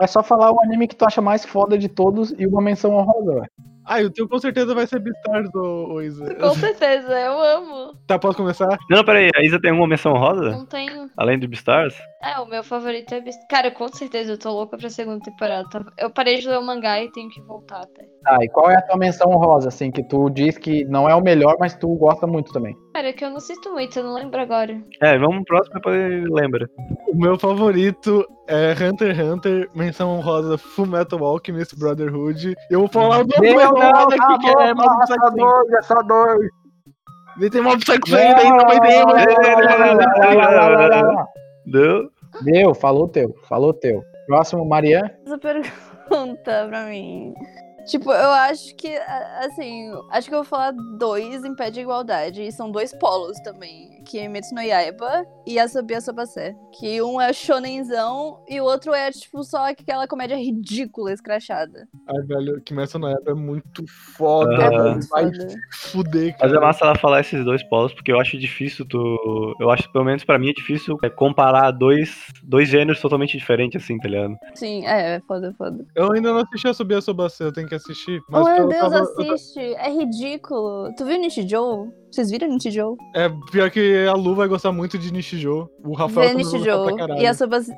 É só falar o anime que tu acha mais foda de todos e uma menção honrosa, velho. Ah, o teu com certeza vai ser Beastars, ô, ô Isa. Com certeza, eu amo. Tá, posso começar? Não, peraí. A Isa tem uma menção rosa? Não tenho. Além do Beastars? É, o meu favorito é Beast. Cara, com certeza, eu tô louca pra segunda temporada. tá? Eu parei de ler o mangá e tenho que voltar até. Tá, e qual é a tua menção honrosa, assim, que tu diz que não é o melhor, mas tu gosta muito também? Cara, é que eu não assisto muito, eu não lembro agora. É, vamos pro próximo depois lembra. O meu favorito é Hunter x Hunter, menção honrosa Full Metal Alchemist Brotherhood. Eu vou falar o nome mais honrosa aqui, que é Mob Psycho 100. dois, é só dois. Ele tem Mob Psycho 100, daí também tem... Deu? Deu, falou o teu, falou o teu. Próximo, Mariana. Essa pergunta pra mim. Tipo, eu acho que, assim, acho que eu vou falar dois em pé de igualdade. E são dois polos também. Que é Metsu no Yaiba e Asobi Asobase. Que um é shonenzão e o outro é, tipo, só aquela comédia ridícula, escrachada. Ai, velho, Kimetsu no Yaiba é muito foda. É muito Vai foda. fuder, Mas cara. é massa ela falar esses dois polos, porque eu acho difícil tu. Eu acho, pelo menos pra mim, é difícil é, comparar dois, dois gêneros totalmente diferentes, assim, tá ligado? Sim, é, é foda, foda. Eu ainda não assisti a Subir a Sobacê, eu tenho que assistir. Mas oh, meu eu Deus, tava- assiste. É ridículo. Tu viu Nishijou? Vocês viram Nishijou? É, pior que a Lu vai gostar muito de Nishijou. O Rafael Vê vai gostar Nishijou pra caralho. e Asobase.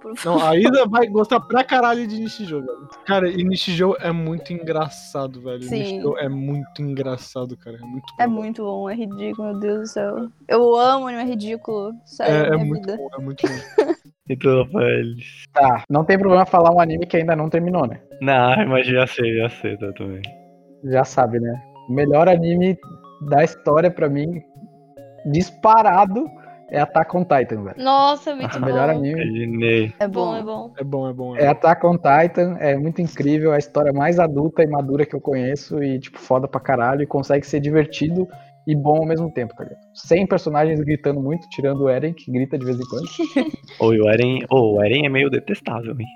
Por favor. Não, a Isa vai gostar pra caralho de Nishijou, velho. Cara, e Nishijou é muito engraçado, velho. Sim. Nishijou é muito engraçado, cara. É muito É bom. muito bom, é ridículo, meu Deus do céu. Eu amo anime ridículo. Sério, É, é minha muito vida. bom, é muito bom. Então, Rafael. Tá, não tem problema falar um anime que ainda não terminou, né? Não, mas já sei, já sei tá, também. Já sabe, né? O melhor anime da história pra mim, disparado, é Attack on Titan, velho. Nossa, é muito O bom. melhor anime Imaginei. É Bom, bom. é bom. É bom, é bom. é Attack on Titan, é muito incrível, é a história mais adulta e madura que eu conheço e, tipo, foda pra caralho e consegue ser divertido e bom ao mesmo tempo, tá ligado? Sem personagens gritando muito, tirando o Eren, que grita de vez em quando. E o Eren. ô, o Eren é meio detestável, hein?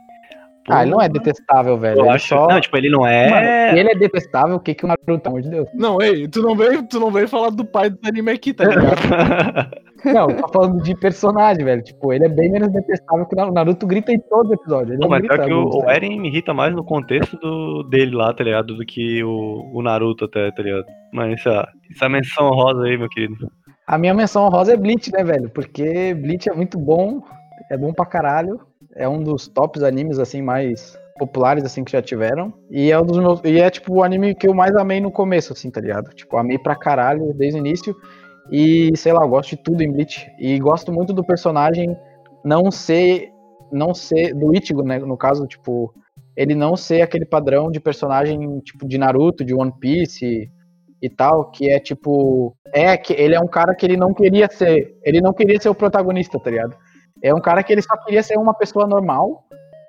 Ah, ele não é detestável, velho. Eu ele acho. só... Não, tipo, ele não Mano, é. se ele é detestável, o que que o Naruto, pelo amor de Deus? Não, ei, tu não veio, tu não veio falar do pai do anime aqui, tá ligado? Não, tô falando de personagem, velho. Tipo, ele é bem menos detestável que o Naruto. Grita em todo episódio. Não, mas grita pior que o, o tá Eren me irrita mais no contexto do, dele lá, tá ligado? Do que o, o Naruto até, tá ligado? Mas essa, essa menção rosa aí, meu querido. A minha menção honrosa é Bleach, né, velho? Porque Bleach é muito bom, é bom pra caralho. É um dos tops animes, assim, mais populares, assim, que já tiveram. E é um dos meus. E é, tipo, o anime que eu mais amei no começo, assim, tá ligado? Tipo, amei pra caralho desde o início. E, sei lá, eu gosto de tudo em Bleach. E gosto muito do personagem não ser. Não ser. Do Ichigo, né? No caso, tipo. Ele não ser aquele padrão de personagem, tipo, de Naruto, de One Piece e tal, que é tipo. É que ele é um cara que ele não queria ser. Ele não queria ser o protagonista, tá ligado? É um cara que ele só queria ser uma pessoa normal.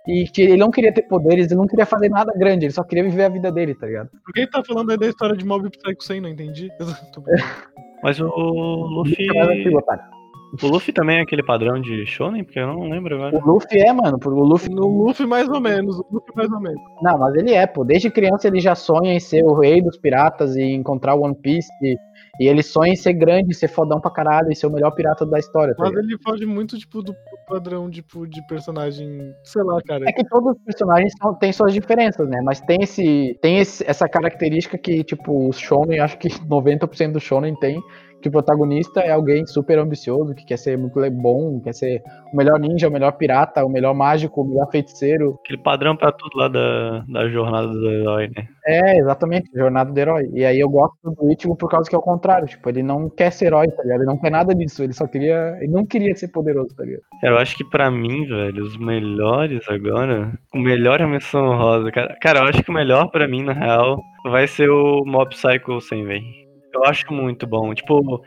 E que ele não queria ter poderes, ele não queria fazer nada grande, ele só queria viver a vida dele, tá ligado? Por que tá falando aí da história de Mob Psycho 100? Não entendi. Mas o Luffy. Otário. O Luffy também é aquele padrão de Shonen? Porque eu não lembro agora. O Luffy é, mano, o Luffy. No Luffy, mais ou menos. O Luffy, mais ou menos. Não, mas ele é, pô. Desde criança ele já sonha em ser o rei dos piratas e encontrar o One Piece. E, e ele sonha em ser grande, ser fodão pra caralho e ser o melhor pirata da história. Tá Mas ele foge muito, tipo, do padrão, tipo, de personagem. Sei lá, cara. É que todos os personagens são- têm suas diferenças, né? Mas tem esse tem esse- essa característica que, tipo, os shonen, acho que 90% do shonen tem, que o protagonista é alguém super ambicioso, que quer ser muito bom, quer ser o melhor ninja, o melhor pirata, o melhor mágico, o melhor feiticeiro. Aquele padrão pra tudo lá da, da jornada do herói, né? É, exatamente, jornada do herói. E aí eu gosto do Ichigo por causa que é o contrário, tipo, ele não quer ser herói, tá ligado? Ele não quer nada disso, ele só queria, ele não queria ser poderoso, tá ligado? Eu acho que pra mim, velho, os melhores agora. O melhor é a menção rosa, cara. Cara, eu acho que o melhor pra mim, na real, vai ser o Mob Psycho 100, velho. Eu acho muito bom. Tipo,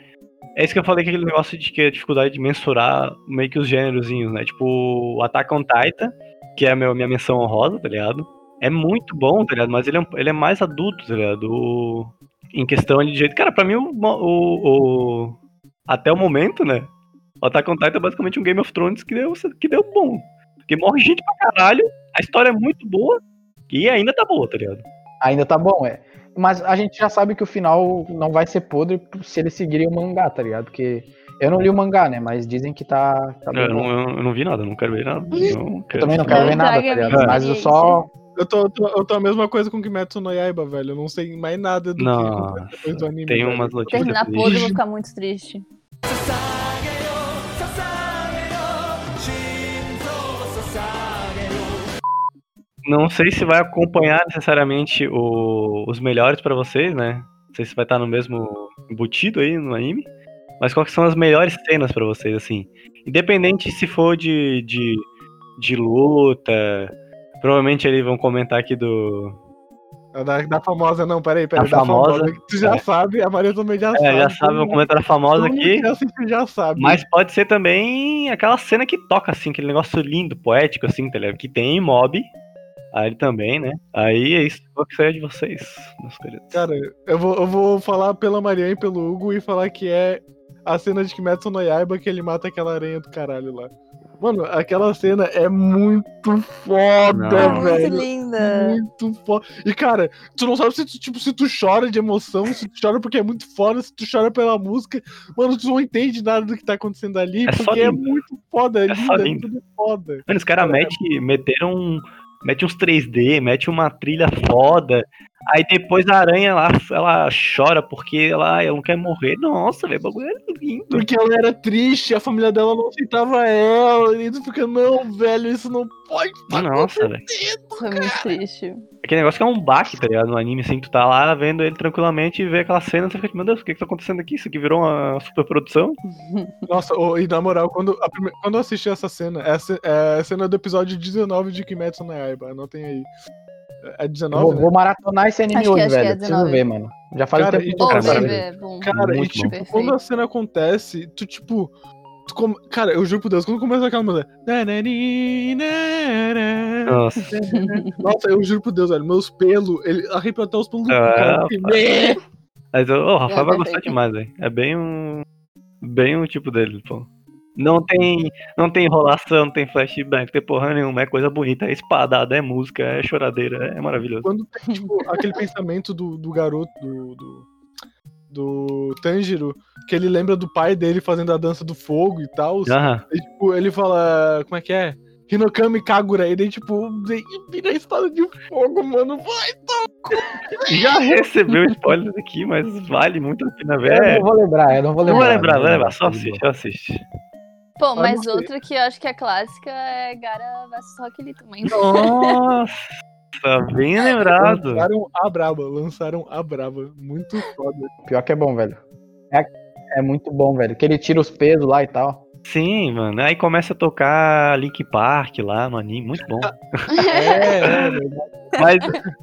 é isso que eu falei, que aquele negócio de que a dificuldade de mensurar meio que os gênerozinhos, né? Tipo, o Attack on Titan, que é a minha menção honrosa, tá ligado? É muito bom, tá ligado? Mas ele é, ele é mais adulto, tá ligado? O- em questão de jeito. Cara, pra mim, o, o- o- até o momento, né? O Attack on Titan é basicamente um Game of Thrones que deu, que deu bom. Porque morre gente pra caralho, a história é muito boa e ainda tá boa, tá ligado? Ainda tá bom, é. Mas a gente já sabe que o final não vai ser podre se eles seguirem o mangá, tá ligado? Porque eu não li o mangá, né? Mas dizem que tá. tá bem Eu não, eu, não vi nada, eu não quero ver nada. Não Eu quero também não quero Não ver nada, tá ligado? minha Mas eu só. Eu tô, eu tô, eu tô a mesma coisa com Kimetsu no Yaiba, velho. Eu não sei mais nada do que acontece depois do anime. tem velho. umas notícias. Terminar podre, eu vou ficar muito triste. Não sei se vai acompanhar necessariamente o- os melhores pra vocês, né? Não sei se vai estar no mesmo embutido aí no anime. Mas quais são as melhores cenas pra vocês, assim? Independente se for de, de, de luta. Provavelmente eles vão comentar aqui do. A Da, da famosa, não, peraí, peraí. Da Da, famosa. famosa. que tu já É. sabe, a Maria também já sabe. É, já sabe, vão comentar a famosa aqui. já sabe. Mas pode ser também aquela cena que toca, assim, aquele negócio lindo, poético, assim, tá ligado? Que tem em mob. Aí também, né? Aí é isso. Qual que seria de vocês, meus queridos? Cara, eu vou, eu vou falar pela Maria e pelo Hugo e falar que é a cena de Kimetsu no Yaiba que ele mata aquela aranha do caralho lá. Mano, aquela cena é muito foda, Não. É muito velho. linda. Muito foda. E, cara, tu não sabe se tu, tipo, se tu chora de emoção, se tu chora porque é muito foda, se tu chora pela música. Mano, tu não entende nada do que tá acontecendo ali, É porque é muito foda, é, É só linda, é lindo. tudo foda. Mano, os caras mete, meteram. Mete uns 3D, mete uma trilha foda. Aí depois a aranha lá, ela chora porque ela, ela não quer morrer. Nossa, velho, o bagulho é lindo. Porque ela era triste, a família dela não aceitava ela, e tu fica, não, velho, isso não pode tá Nossa, velho. Foi muito triste. Aquele negócio que é um baque, tá ligado? No anime, assim, tu tá lá vendo ele tranquilamente e vê aquela cena, você fica meu Deus, o que que tá acontecendo aqui? Isso aqui virou uma superprodução? Nossa, ô, e na moral, quando, a prime- quando eu assisti essa cena, essa é a cena do episódio 19 de Kimetsu no Yaiba, anotem aí. É Eu 19, vou, né? vou maratonar esse anime Acho que- hoje, acho que velho. é Eu preciso 19. ver, mano. Já faz Cara, um tempo e- que eu Ô, Cara, ver, bom. Cara, e tipo, bom. quando a cena acontece, tu tipo. tu come- Cara, eu juro por Deus, quando começa aquela música. Nossa. Nossa, eu juro por Deus, velho, meus pelos, ele arrepia até os pelos do Ah, cara. né? Mas o o Rafael É, vai gostar demais, velho. É bem um. Bem o tipo dele, pô. Não tem, não tem enrolação, não tem flashback, não tem porra nenhuma, é coisa bonita, é espadada, é música, é choradeira, é maravilhoso. Quando tem, tipo, aquele pensamento do, do garoto, do, do, do Tanjiro, que ele lembra do pai dele fazendo a dança do fogo e tal. Aham. E, tipo, ele fala, como é que é? Hinokami Kagura, e daí, tipo, vira a espada de fogo, mano. Vai, Já recebeu spoilers aqui, mas vale muito a pena ver. Eu não vou lembrar, eu não vou não lembrar. vou lembrar, não vou lembrar, só tá assiste, só assiste. Pô, mas outra que eu acho que é clássica é Gara vs Rock Lee também. Nossa, bem lembrado. Lançaram a braba, lançaram a braba. Muito foda. Pior que é bom, velho. É, é muito bom, velho. Que ele tira os pesos lá e tal. Sim, mano. Aí começa a tocar Link Park lá no anime, muito bom. É, é, velho. Mas,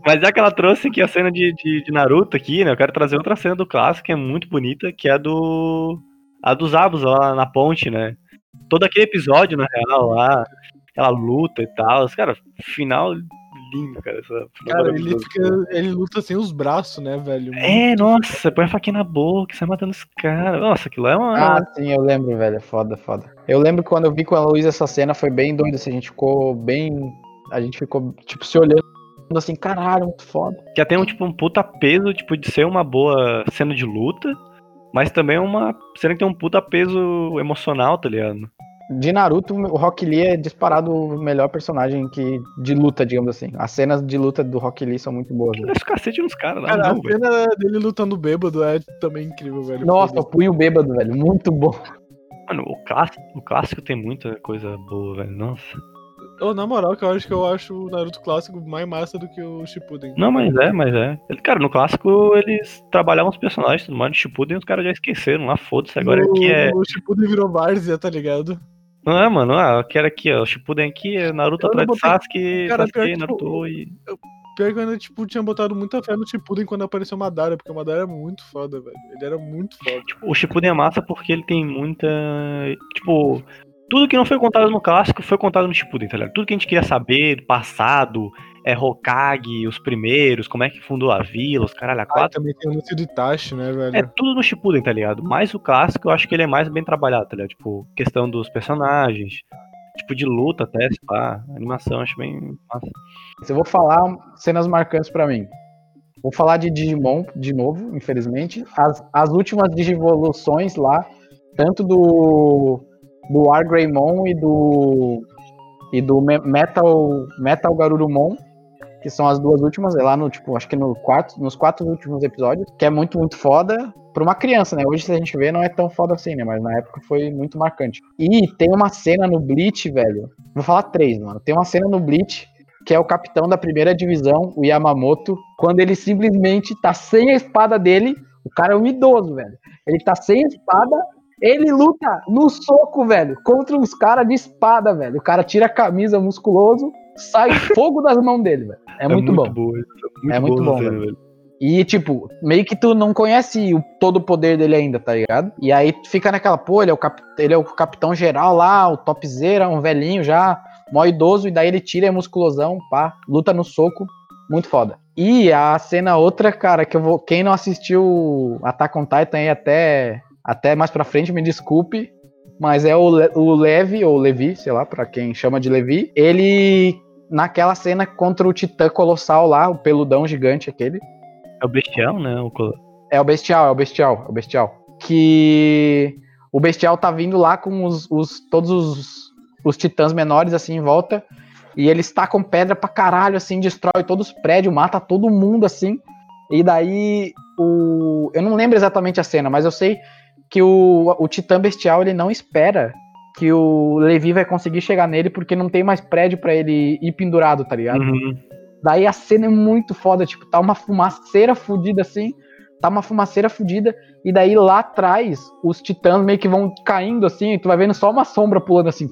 mas já que ela trouxe aqui a cena de, de, de Naruto aqui, né? Eu quero trazer outra cena do clássico que é muito bonita, que é a do. A dos Abus lá na ponte, né? Todo aquele episódio, na real, lá, aquela luta e tal. Cara, final lindo, cara. Essa, Cara, ele, fica, ele luta sem os braços, né, velho? É, nossa, põe a faquinha na boca, vai matando os caras. Nossa, aquilo é uma. Ah, sim, eu lembro, velho. É foda, foda. Eu lembro que quando eu vi com a Luísa essa cena foi bem doido, assim, a gente ficou bem. A gente ficou, tipo, se olhando assim, caralho, muito foda. Que tem um, tipo, um puta peso, tipo, de ser uma boa cena de luta, mas também uma cena que tem um puta peso emocional, tá ligado? De Naruto, o Rock Lee é disparado o melhor personagem que, de luta, digamos assim. As cenas de luta do Rock Lee são muito boas. Ele velho. desce o cacete nos caras lá, Cara, não, a velho. cena dele lutando bêbado é também incrível, velho. Nossa, o punho bêbado, velho. Muito bom. Mano, o clássico, o clássico tem muita coisa boa, velho. Nossa. Ô, na moral, que eu acho que eu acho o Naruto clássico mais massa do que o Shippuden. Não, mas é, mas é. Ele, cara, no clássico eles trabalhavam os personagens, tudo mais. No Shippuden os caras já esqueceram lá, foda-se. Agora no, aqui é. O Shippuden virou Várzea, tá ligado? Não é, mano. Ah, eu quero aqui, ó. O Shippuden aqui é Naruto Eu atrás não de botei- Sasuke, Cara, pior Sasuke, que, tipo, Naruto e. Pior que eu ainda, tipo, tinha botado muita fé no Shippuden quando apareceu o Madara, porque o Madara é muito foda, velho. Ele era muito foda. O Shippuden é massa porque ele tem muita. Tipo, tudo que não foi contado no clássico foi contado no Shippuden, tá ligado? Tudo que a gente queria saber do passado, é Hokage, os primeiros, como é que fundou a vila, os caralho, a Ah, quatro. também tem o lance do Itachi, né, velho? É tudo no Shippuden, tá ligado? Mas o clássico eu acho que ele é mais bem trabalhado, tá ligado? Tipo, questão dos personagens, tipo de luta até, sei lá, animação, acho bem massa. Se eu vou falar cenas marcantes pra mim. Vou falar de Digimon de novo, infelizmente. As, as últimas Digivoluções lá, tanto do do Argreymon e do e do Me- Metal Metal Garurumon, que são as duas últimas, é lá no tipo, acho que no quarto, nos quatro últimos episódios, que é muito muito foda pra uma criança, né? Hoje se a gente vê não é tão foda assim, né? Mas na época foi muito marcante. E tem uma cena no Bleach, velho. Vou falar três, mano. Tem uma cena no Bleach que é o capitão da primeira divisão, o Yamamoto, quando ele simplesmente tá sem a espada dele. O cara é um idoso, velho. Ele tá sem a espada, ele luta no soco, velho, contra os caras de espada, velho. O cara tira a camisa musculoso, sai fogo das mãos dele, velho. É, muito, bom. boa, isso É muito bom, essa cena, velho. E, tipo, meio que tu não conhece o, todo o poder dele ainda, tá ligado? E aí tu fica naquela, pô, ele é o, cap, ele é o capitão geral lá, o topzera, um velhinho já, mó idoso, e daí ele tira a musculosão, pá, luta no soco, muito foda. E a cena outra, cara, que eu vou. Quem não assistiu Attack on Titan aí até, até mais pra frente, me desculpe. Mas é o, Le- o Levi, ou Levi, sei lá, pra quem chama de Levi. Ele, naquela cena contra o Titã Colossal lá, o peludão gigante aquele. É o bestial, né? O colo- É o Bestial, é o Bestial, é o Bestial. Que o Bestial tá vindo lá com os, os- todos os, os titãs menores assim em volta. E eles tacam pedra pra caralho, assim, destrói todos os prédios, mata todo mundo, assim. E daí o. Eu não lembro exatamente a cena, mas eu sei que o, o Titã Bestial ele não espera que o Levi vai conseguir chegar nele porque não tem mais prédio pra ele ir pendurado, tá ligado? Uhum. Daí a cena é muito foda, tipo, tá uma fumaceira fudida assim, tá uma fumaceira fudida, e daí lá atrás os titãs meio que vão caindo assim, e tu vai vendo só uma sombra pulando assim.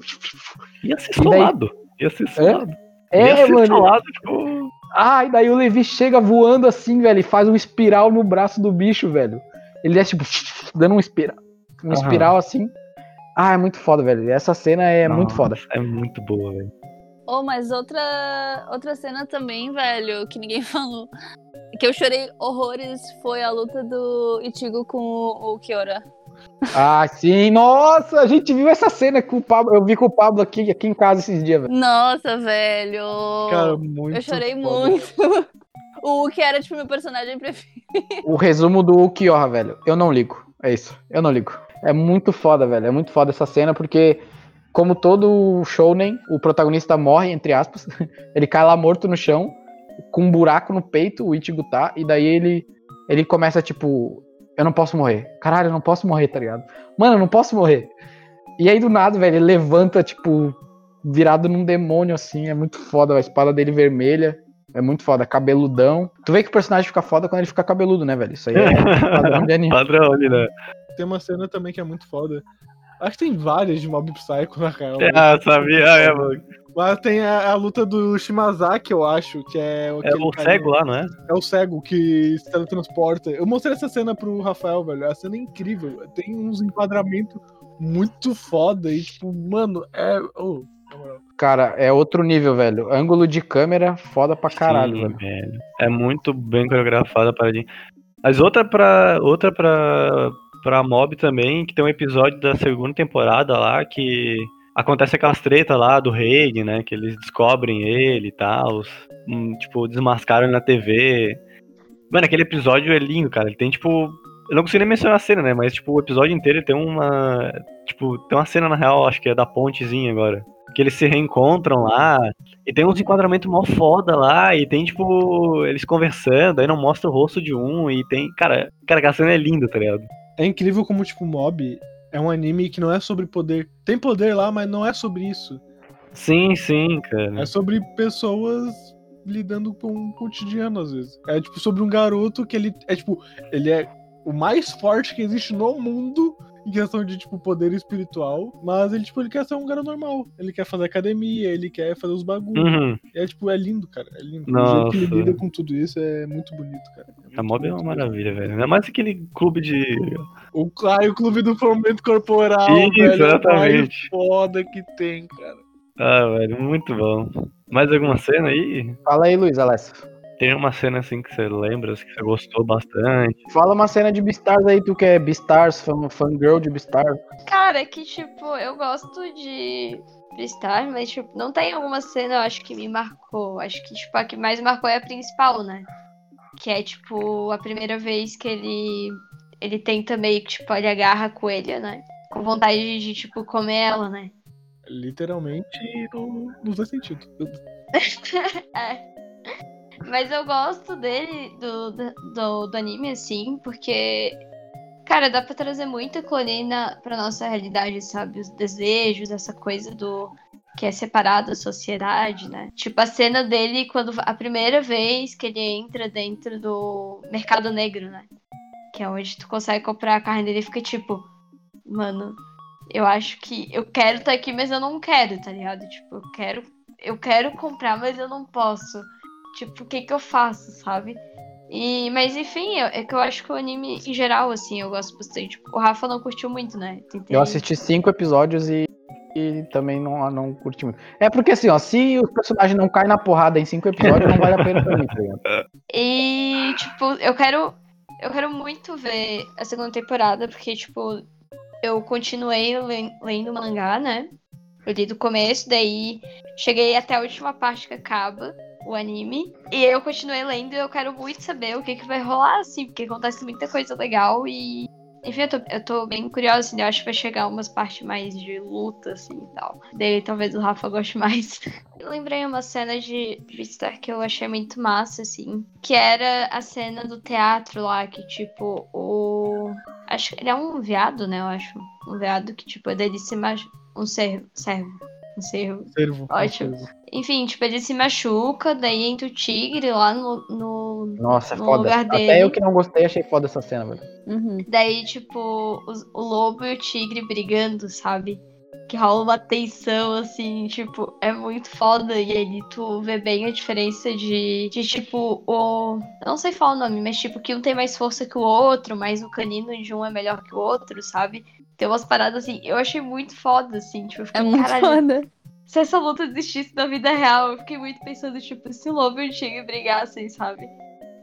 Ia ser E daí- solado. Ia ser solado. Ia É, ser mano. solado, tipo. Ah, e daí o Levi chega voando assim, velho, e faz um espiral no braço do bicho, velho. Ele é tipo, dando um espiral, um espiral assim. Ah, é muito foda, velho. Essa cena é muito foda. Nossa, É muito boa, velho. Oh, mas outra, outra cena também, velho, que ninguém falou. Que eu chorei horrores foi a luta do Ichigo com o, o Kiora. Ah, sim, nossa, a gente viu essa cena com o Pablo. Eu vi com o Pablo aqui, aqui em casa esses dias, velho. Nossa, velho. Cara, muito. eu chorei foda. muito. O que era, tipo, meu personagem preferido. O resumo do Ukiyoha, velho. Eu não ligo. É isso. Eu não ligo. É muito foda, velho. É muito foda essa cena, porque, como todo shounen, o protagonista morre, entre aspas. Ele cai lá morto no chão, com um buraco no peito, o Ichigo tá, e daí ele, ele começa, tipo, eu não posso morrer. Caralho, eu não posso morrer, tá ligado? Mano, eu não posso morrer. E aí, do nada, velho, ele levanta, tipo, virado num demônio, assim. É muito foda, a espada dele vermelha. É muito foda, cabeludão. Tu vê que o personagem fica foda quando ele fica cabeludo, né, velho? Isso aí é padrão de anime. Padrão ali, né? Tem uma cena também que é muito foda. Acho que tem várias de Mob Psycho, na real. Ah, sabia, é, mano. Mas tem a, a luta do Shimazaki, eu acho, que é... É o carinha- cego lá, não é? É o cego que se teletransporta. Eu mostrei essa cena pro Rafael, velho. A cena é incrível. Tem uns enquadramentos muito foda e, tipo, mano, é. Oh. Cara, é outro nível, velho. Ângulo de câmera, foda pra caralho, Sim, velho. velho. É muito bem coreografada a paradinha. Mas outra pra. Outra pra. pra mob também, que tem um episódio da segunda temporada lá que acontece aquelas tretas lá do Reig, né? Que eles descobrem ele e tal. hum, tipo, desmascaram ele na TV. Mano, aquele episódio é lindo, cara. Ele tem, tipo. Eu não consigo nem mencionar a cena, né? Mas, tipo, o episódio inteiro tem uma. Tipo, tem uma cena, na real, acho que é da pontezinha agora. Que eles se reencontram lá. E tem uns enquadramentos mó foda lá. E tem, tipo, eles conversando. Aí não mostra o rosto de um. E tem. Cara, cara, aquela cena é linda, tá ligado? É incrível como, tipo, Mob é um anime que não é sobre poder. Tem poder lá, mas não é sobre isso. Sim, sim, cara. É sobre pessoas lidando com o cotidiano, às vezes. É, tipo, sobre um garoto que ele é, tipo, ele é o mais forte que existe no mundo em questão de, tipo, poder espiritual. Mas ele, tipo, ele quer ser um cara normal. Ele quer fazer academia, ele quer fazer os bagulhos. Uhum. É, tipo, é lindo, cara. É lindo. O jeito que ele Nossa. lida com tudo isso é muito bonito, cara. É muito A mob é uma bonito. maravilha, velho. Ainda mais aquele clube de. O, ah, o clube do fomento corporal, Isso, velho. É o mais exatamente. foda que tem, cara. Ah, velho, muito bom. Mais alguma cena aí? Fala aí, Luiz Alessio. Tem uma cena assim que você lembra, que você gostou bastante. Fala uma cena de Beastars aí, tu que é Beastars, fan, fangirl de Beastars. Cara, é que, tipo, eu gosto de Beastars, mas, tipo, não tem alguma cena, eu acho, que me marcou. Acho que, tipo, a que mais marcou é a principal, né? Que é, tipo, a primeira vez que ele. Ele tenta meio que, tipo, ele agarra a coelha, né? Com vontade de, tipo, comer ela, né? Literalmente no, nos dois sentidos. É. Mas eu gosto dele, do, do, do anime, assim, porque, cara, dá pra trazer muita colina pra nossa realidade, sabe? Os desejos, essa coisa do que é separado da sociedade, né? Tipo, a cena dele quando a primeira vez que ele entra dentro do mercado negro, né? Que é onde tu consegue comprar a carne dele, fica tipo, mano, eu acho que eu quero estar aqui, mas eu não quero, tá ligado? Tipo, eu quero, eu quero comprar, mas eu não posso. Tipo, o que que eu faço, sabe? E, mas enfim, eu- é que eu acho que o anime em geral, assim, eu gosto bastante. O Rafa não curtiu muito, né? Tentei... Eu assisti cinco episódios e, e também não, não curti muito. É porque assim, ó, se os personagens não caem na porrada em cinco episódios, não vale a pena pra mim, tá? E, tipo, eu quero. Eu quero muito ver a segunda temporada, porque, tipo, eu continuei le- lendo o mangá, né? Eu li do começo, daí cheguei até a última parte que acaba o anime. E eu continuei lendo e eu quero muito saber o que, que vai rolar, assim, porque acontece muita coisa legal e. Enfim, eu tô, eu tô bem curiosa, assim, eu acho que vai chegar umas partes mais de luta, assim e tal. Daí talvez o Rafa goste mais. Eu lembrei uma cena de Beastar que eu achei muito massa, assim. Que era a cena do teatro lá, que tipo, o. Acho que ele é um veado, né? Eu acho. Um veado que, tipo, dele se machu... Um servo. Servo. Um servo. Servo. Enfim, tipo, ele se machuca, daí entra o tigre lá no. no... Nossa, é No foda. lugar Até dele. eu que não gostei, achei foda essa cena, velho. Uhum. Daí, tipo, os- o lobo e o tigre brigando, sabe? Que rola uma tensão, assim, tipo, é muito foda. E aí tu vê bem a diferença de, de tipo, o. Eu não sei falar o nome, mas tipo, que um tem mais força que o outro, mas o canino de um é melhor que o outro, sabe? Tem umas paradas assim, eu achei muito foda, assim, tipo, eu fiquei, É muito caralho, foda. Se essa luta existisse na vida real, eu fiquei muito pensando, tipo, se o lobo e o tigre brigassem, sabe?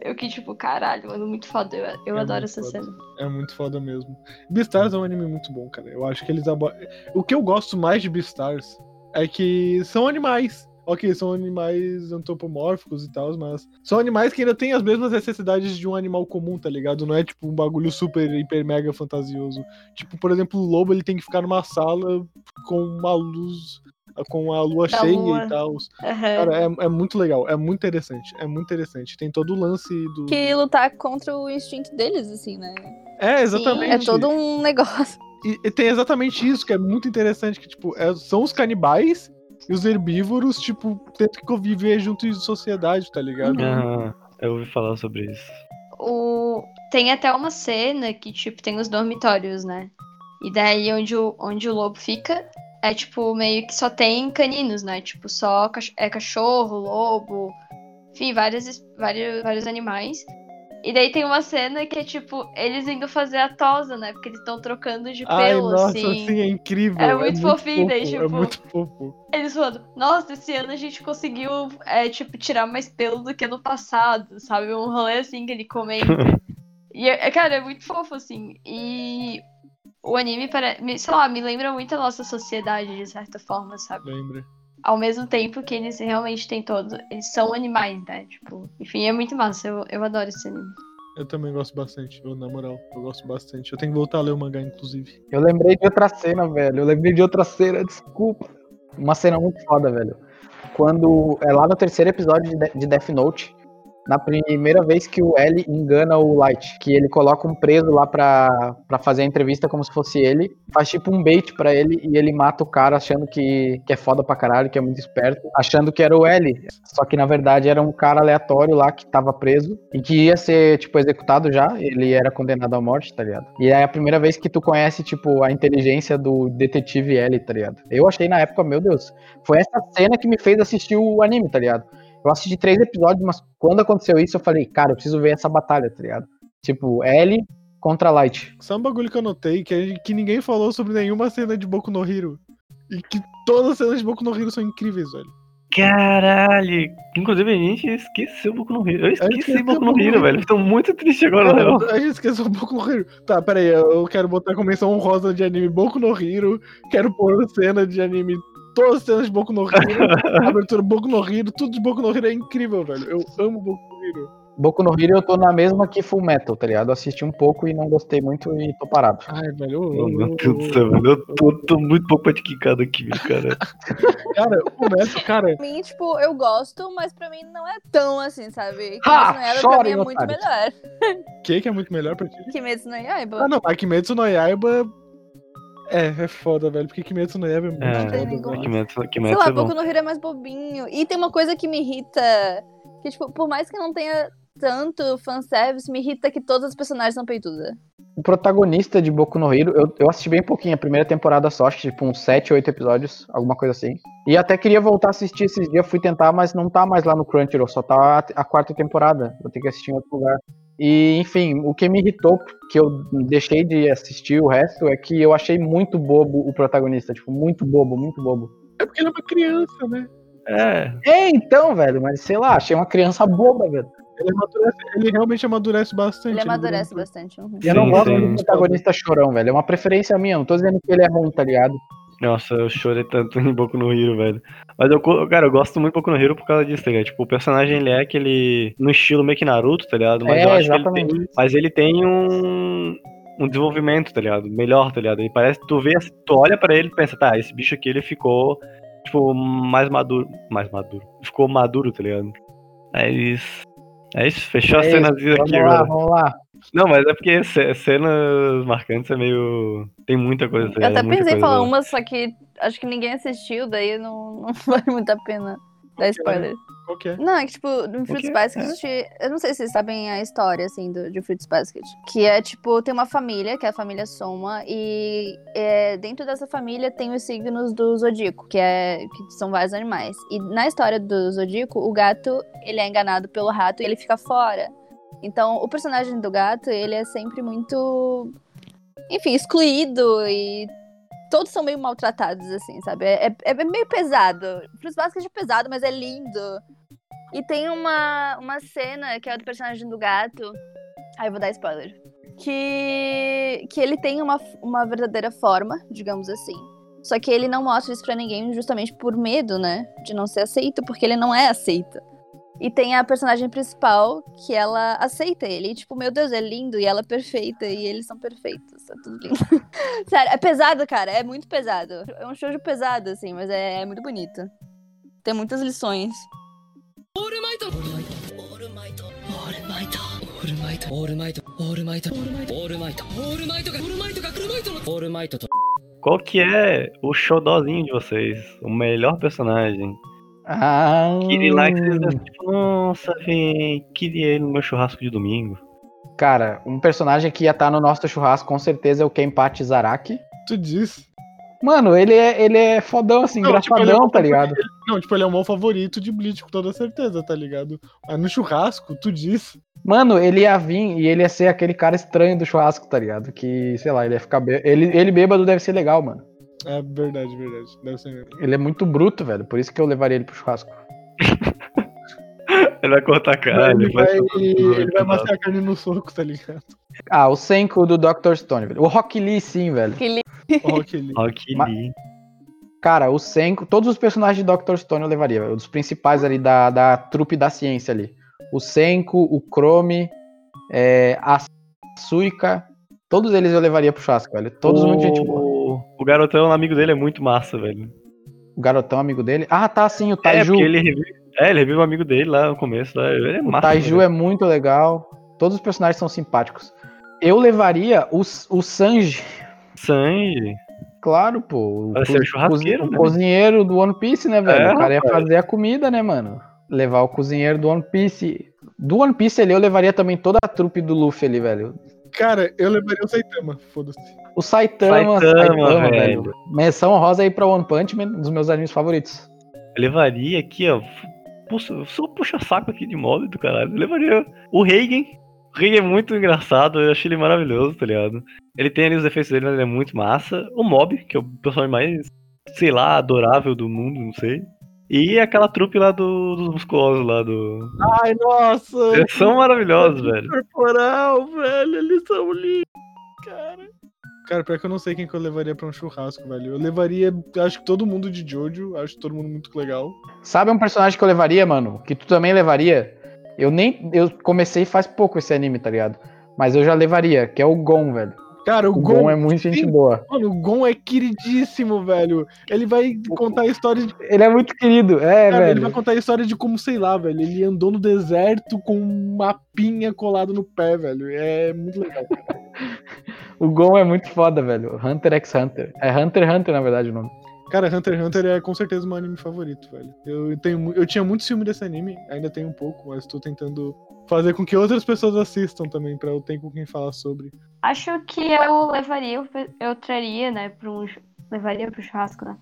Eu que, tipo, caralho, mano, muito foda. Eu, eu É adoro essa foda. cena. É muito foda mesmo. Beastars é um anime muito bom, cara. Eu acho que eles abordam. O que eu gosto mais de Beastars é que são animais. Ok, são animais antropomórficos e tal, mas são animais que ainda têm as mesmas necessidades de um animal comum, tá ligado? Não é tipo um bagulho super, hiper, mega fantasioso. Tipo, por exemplo, o lobo ele tem que ficar numa sala com uma luz, com a lua Da cheia lua. e tal. Aham. Cara, é, é muito legal, é muito interessante, é muito interessante. Tem todo o lance do. Que lutar contra o instinto deles, assim, né? É, exatamente. É todo um negócio. E, e tem exatamente isso, que é muito interessante, que, tipo, é- são os canibais e os herbívoros, tipo, tendo que conviver junto em sociedade, tá ligado? Aham, eu ouvi falar sobre isso. O... Tem até uma cena que, tipo, tem os dormitórios, né? E daí onde o, onde o lobo fica é, tipo, meio que só tem caninos, né? Tipo, só cach- é cachorro, lobo, enfim, vários, vários, vários animais. E daí tem uma cena que é, tipo, eles indo fazer a tosa, né? Porque eles estão trocando de Ai, pelo, nossa, assim. assim, é incrível. É muito fofinho, daí, fofo, É tipo- muito fofo. Eles falando, nossa, esse ano a gente conseguiu, é, tipo, tirar mais pelo do que ano passado, sabe? Um rolê assim que ele comenta. e, é, cara, é muito fofo, assim. E o anime, pare... me- sei lá, me lembra muito a nossa sociedade, de certa forma, sabe? Lembra? Ao mesmo tempo que eles realmente têm todos. Eles são animais, né? Tipo, enfim, é muito massa. Eu, eu adoro esse anime. Eu também gosto bastante, eu, na moral, eu gosto bastante. Eu tenho que voltar a ler o mangá, inclusive. Eu lembrei de outra cena, velho. Eu lembrei de outra cena, desculpa. Uma cena muito foda, velho. Quando. É lá no terceiro episódio de Death Note. Na primeira vez que o L engana o Light, que ele coloca um preso lá pra, pra fazer a entrevista como se fosse ele, faz tipo um bait pra ele e ele mata o cara achando que, que é foda pra caralho, que é muito esperto, achando que era o L. Só que na verdade era um cara aleatório lá que tava preso e que ia ser, tipo, executado já, ele era condenado à morte, tá ligado? E é a primeira vez que tu conhece, tipo, a inteligência do detetive L, tá ligado? Eu achei na época, meu Deus, foi essa cena que me fez assistir o anime, tá ligado? Eu assisti três episódios, mas quando aconteceu isso, eu falei, cara, eu preciso ver essa batalha, tá ligado? Tipo, L contra Light. Só um bagulho que eu notei, que, a que ninguém falou sobre nenhuma cena de Boku no Hero. E que todas as cenas de Boku no Hero são incríveis, velho. Caralho! Inclusive a gente esqueceu o Boku no Hero. Eu esqueci esqueci o Boku o no Hero, velho. Tô muito triste agora. Cara, a gente esqueceu um Boku no Hero. Tá, pera aí, eu quero botar como menção honrosa de anime Boku no Hero. Quero pôr cena de anime, todas as cenas de Boku no Hero. abertura Boku no Hero, tudo de Boku no Hero é incrível, velho. Eu amo Boku no Hero. Boku no Hero eu tô na mesma que Full Metal, tá ligado? Eu assisti um pouco e não gostei muito e tô parado. Ai, velho. eu- eu- meu Deus do céu, velho. Eu tô, tô muito pouco paticado aqui, cara. Cara, o Fullmetal, cara, Pra mim, tipo, eu gosto, mas pra mim não é tão assim, sabe? Ha! Kimetsu no Yaiba pra mim é muito melhor. o que que é muito melhor pra ti? Kimetsu no Yaiba. Ah, não, mas Kimetsu no Yaiba é, é foda, velho. Porque Kimetsu no Yaiba é muito É, foda, como. velho. Kimetsu, Sei Kimetsu lá, é. Boku no Hero é mais bobinho. E tem uma coisa que me irrita, que, tipo, por mais que não tenha tanto fanservice, me irrita que todas as personagens são peitudas. O protagonista de Boku no Hero, eu, eu assisti bem pouquinho, a primeira temporada só, acho que tipo uns 7, 8 episódios, alguma coisa assim. E até queria voltar a assistir esses dias, fui tentar, mas não tá mais lá no Crunchyroll, só tá a, a quarta temporada. Vou ter que assistir em outro lugar. E, enfim, o que me irritou, que eu deixei de assistir o resto, é que eu achei muito bobo o protagonista, tipo, muito bobo, muito bobo. É porque ele é uma criança, né? É, É, então, velho, mas sei lá, achei uma criança boba, velho. Ele, amadurece, ele realmente amadurece bastante. Ele vira amadurece um- bastante. uhum. Eu não Sim, gosto sim. do protagonista chorão, velho. É uma preferência minha, não tô dizendo que ele é ruim, tá ligado? Nossa, eu chorei tanto em Boku no Hero, velho. Mas eu, cara, eu gosto muito de Boku no Hero por causa disso, tá ligado? Tipo, o personagem ele é aquele. no estilo meio que Naruto, tá ligado? Mas É, eu acho que ele exatamente. tem. Mas ele tem um. um desenvolvimento, tá ligado? Melhor, tá ligado? Ele parece. Tu vê, tu olha pra ele e pensa, tá, esse bicho aqui ele ficou. Tipo, mais maduro. Mais maduro. Ficou maduro, tá ligado? É isso. É isso, fechou a É cena isso, aqui Vamos lá, vamos lá. Não, mas é porque ce- cenas marcantes é meio. Tem muita coisa. Eu ligado? até pensei em falar uma, só que acho que ninguém assistiu, daí não, não vale muito a pena dar spoiler. Qual que é? Não, é que, tipo, no Fruits? Basket, eu não sei se vocês sabem a história, assim, do, de Fruits Basket. Que é, tipo, tem uma família, que é a família Soma, e é, dentro dessa família tem os signos do Zodíaco, que, é, que são vários animais. E na história do Zodíaco, o gato, ele é enganado pelo rato e ele fica fora. Então, o personagem do gato, ele é sempre muito, enfim, excluído e todos são meio maltratados, assim, sabe? É, é, é meio pesado. Fruits Basket é pesado, mas é lindo. E tem uma, uma cena que é do personagem do gato. Ai, vou dar spoiler. Que, que ele tem uma, uma verdadeira forma, digamos assim. Só que ele não mostra isso pra ninguém justamente por medo, né? De não ser aceito, porque ele não é aceita. E tem a personagem principal que ela aceita ele. E, tipo, meu Deus, é lindo e ela é perfeita e eles são perfeitos. É tudo lindo. Sério, é pesado, cara. É muito pesado. É um shoujo pesado, assim, mas é, é muito bonito. Tem muitas lições. Qual que é o xodózinho de vocês? O melhor personagem? Ah, Aquele lá que vocês devem, tipo, nossa, véi, queria ele no meu churrasco de domingo. Cara, um personagem que ia estar no nosso churrasco com certeza é o Kenpachi Zaraki. Tu disse. Mano, ele é, ele é fodão, assim, Não, tipo, é engraçadão, um tá ligado? Não, tipo, ele é o meu favorito de Bleach, com toda certeza, tá ligado? Mas no churrasco, tu disse. Mano, ele ia vir e ele ia ser aquele cara estranho do churrasco, tá ligado? Que, sei lá, ele ia ficar bê... ele, ele bêbado deve ser legal, mano. É verdade, verdade. Deve ser mesmo. Ele é muito bruto, velho. Por isso que eu levaria ele pro churrasco. Ele vai cortar a cara, ele vai, ele vai matar a carne no soco, tá ligado? Ah, o Senko do Dr. Stone, velho. O Rock Lee, sim, velho. Li- O Rock Lee. Rock Lee. Cara, o Senko, todos os personagens de Dr. Stone eu levaria, velho. Os principais ali da, da trupe da ciência ali. O Senko, o Chrome, é, a Suika, todos eles eu levaria pro churrasco, velho. Todos o... muito gente boa. O garotão, amigo dele, é muito massa, velho. O garotão, amigo dele. Ah, tá, sim, o É, Taiju. porque ele revive, é, ele revive o amigo dele lá no começo. Lá. Ele é O massa. Taiju velho. é muito legal. Todos os personagens são simpáticos. Eu levaria o, o Sanji. Sanji. Claro, pô. O, Vai ser o churrasqueiro, cozi- né? o cozinheiro do One Piece, né, velho? É, o cara ia fazer a comida, né, mano? Levar o cozinheiro do One Piece. Do One Piece ali, eu levaria também toda a trupe do Luffy ali, velho. Cara, eu levaria o Saitama, foda-se. O Saitama, Saitama, Saitama, velho. velho. Menção rosa aí pra One Punch Man, um dos meus animes favoritos. Eu levaria aqui, ó. Puxa, eu sou puxa-saco aqui de mob do caralho. Eu levaria o Reigen. O Reigen é muito engraçado, eu achei ele maravilhoso, tá ligado? Ele tem ali os efeitos dele, mas ele é muito massa. O Mob, que é o personagem mais, sei lá, adorável do mundo, não sei. E aquela trupe lá do- dos musculosos lá do. Ai, nossa! Eles são maravilhosos, velho. Corporal, velho, eles são lindos, cara. Cara, pior que eu não sei quem que eu levaria pra um churrasco, velho. Eu levaria, acho que todo mundo de Jojo, acho todo mundo muito legal. Sabe um personagem que eu levaria, mano? Que tu também levaria? Eu nem. Eu comecei faz pouco esse anime, tá ligado? Mas eu já levaria, que é o Gon, velho. Cara, o, O Gon, Gon é muito gente sim. boa. Mano, o Gon é queridíssimo, velho. Ele vai contar a história de. Ele é muito querido, é, Cara, ele velho. vai contar a história de como, sei lá, velho. Ele andou no deserto com uma pinha colado no pé, velho. É muito legal. O Gon é muito foda, velho. Hunter x Hunter. É Hunter x Hunter, na verdade, o nome. Cara, Hunter x Hunter é com certeza o meu anime favorito, velho. Eu, tenho, eu tinha muito filme desse anime, ainda tenho um pouco, mas tô tentando fazer com que outras pessoas assistam também, pra eu ter com quem falar sobre. Acho que eu levaria, eu traria, né, para um, levaria pro churrasco, né?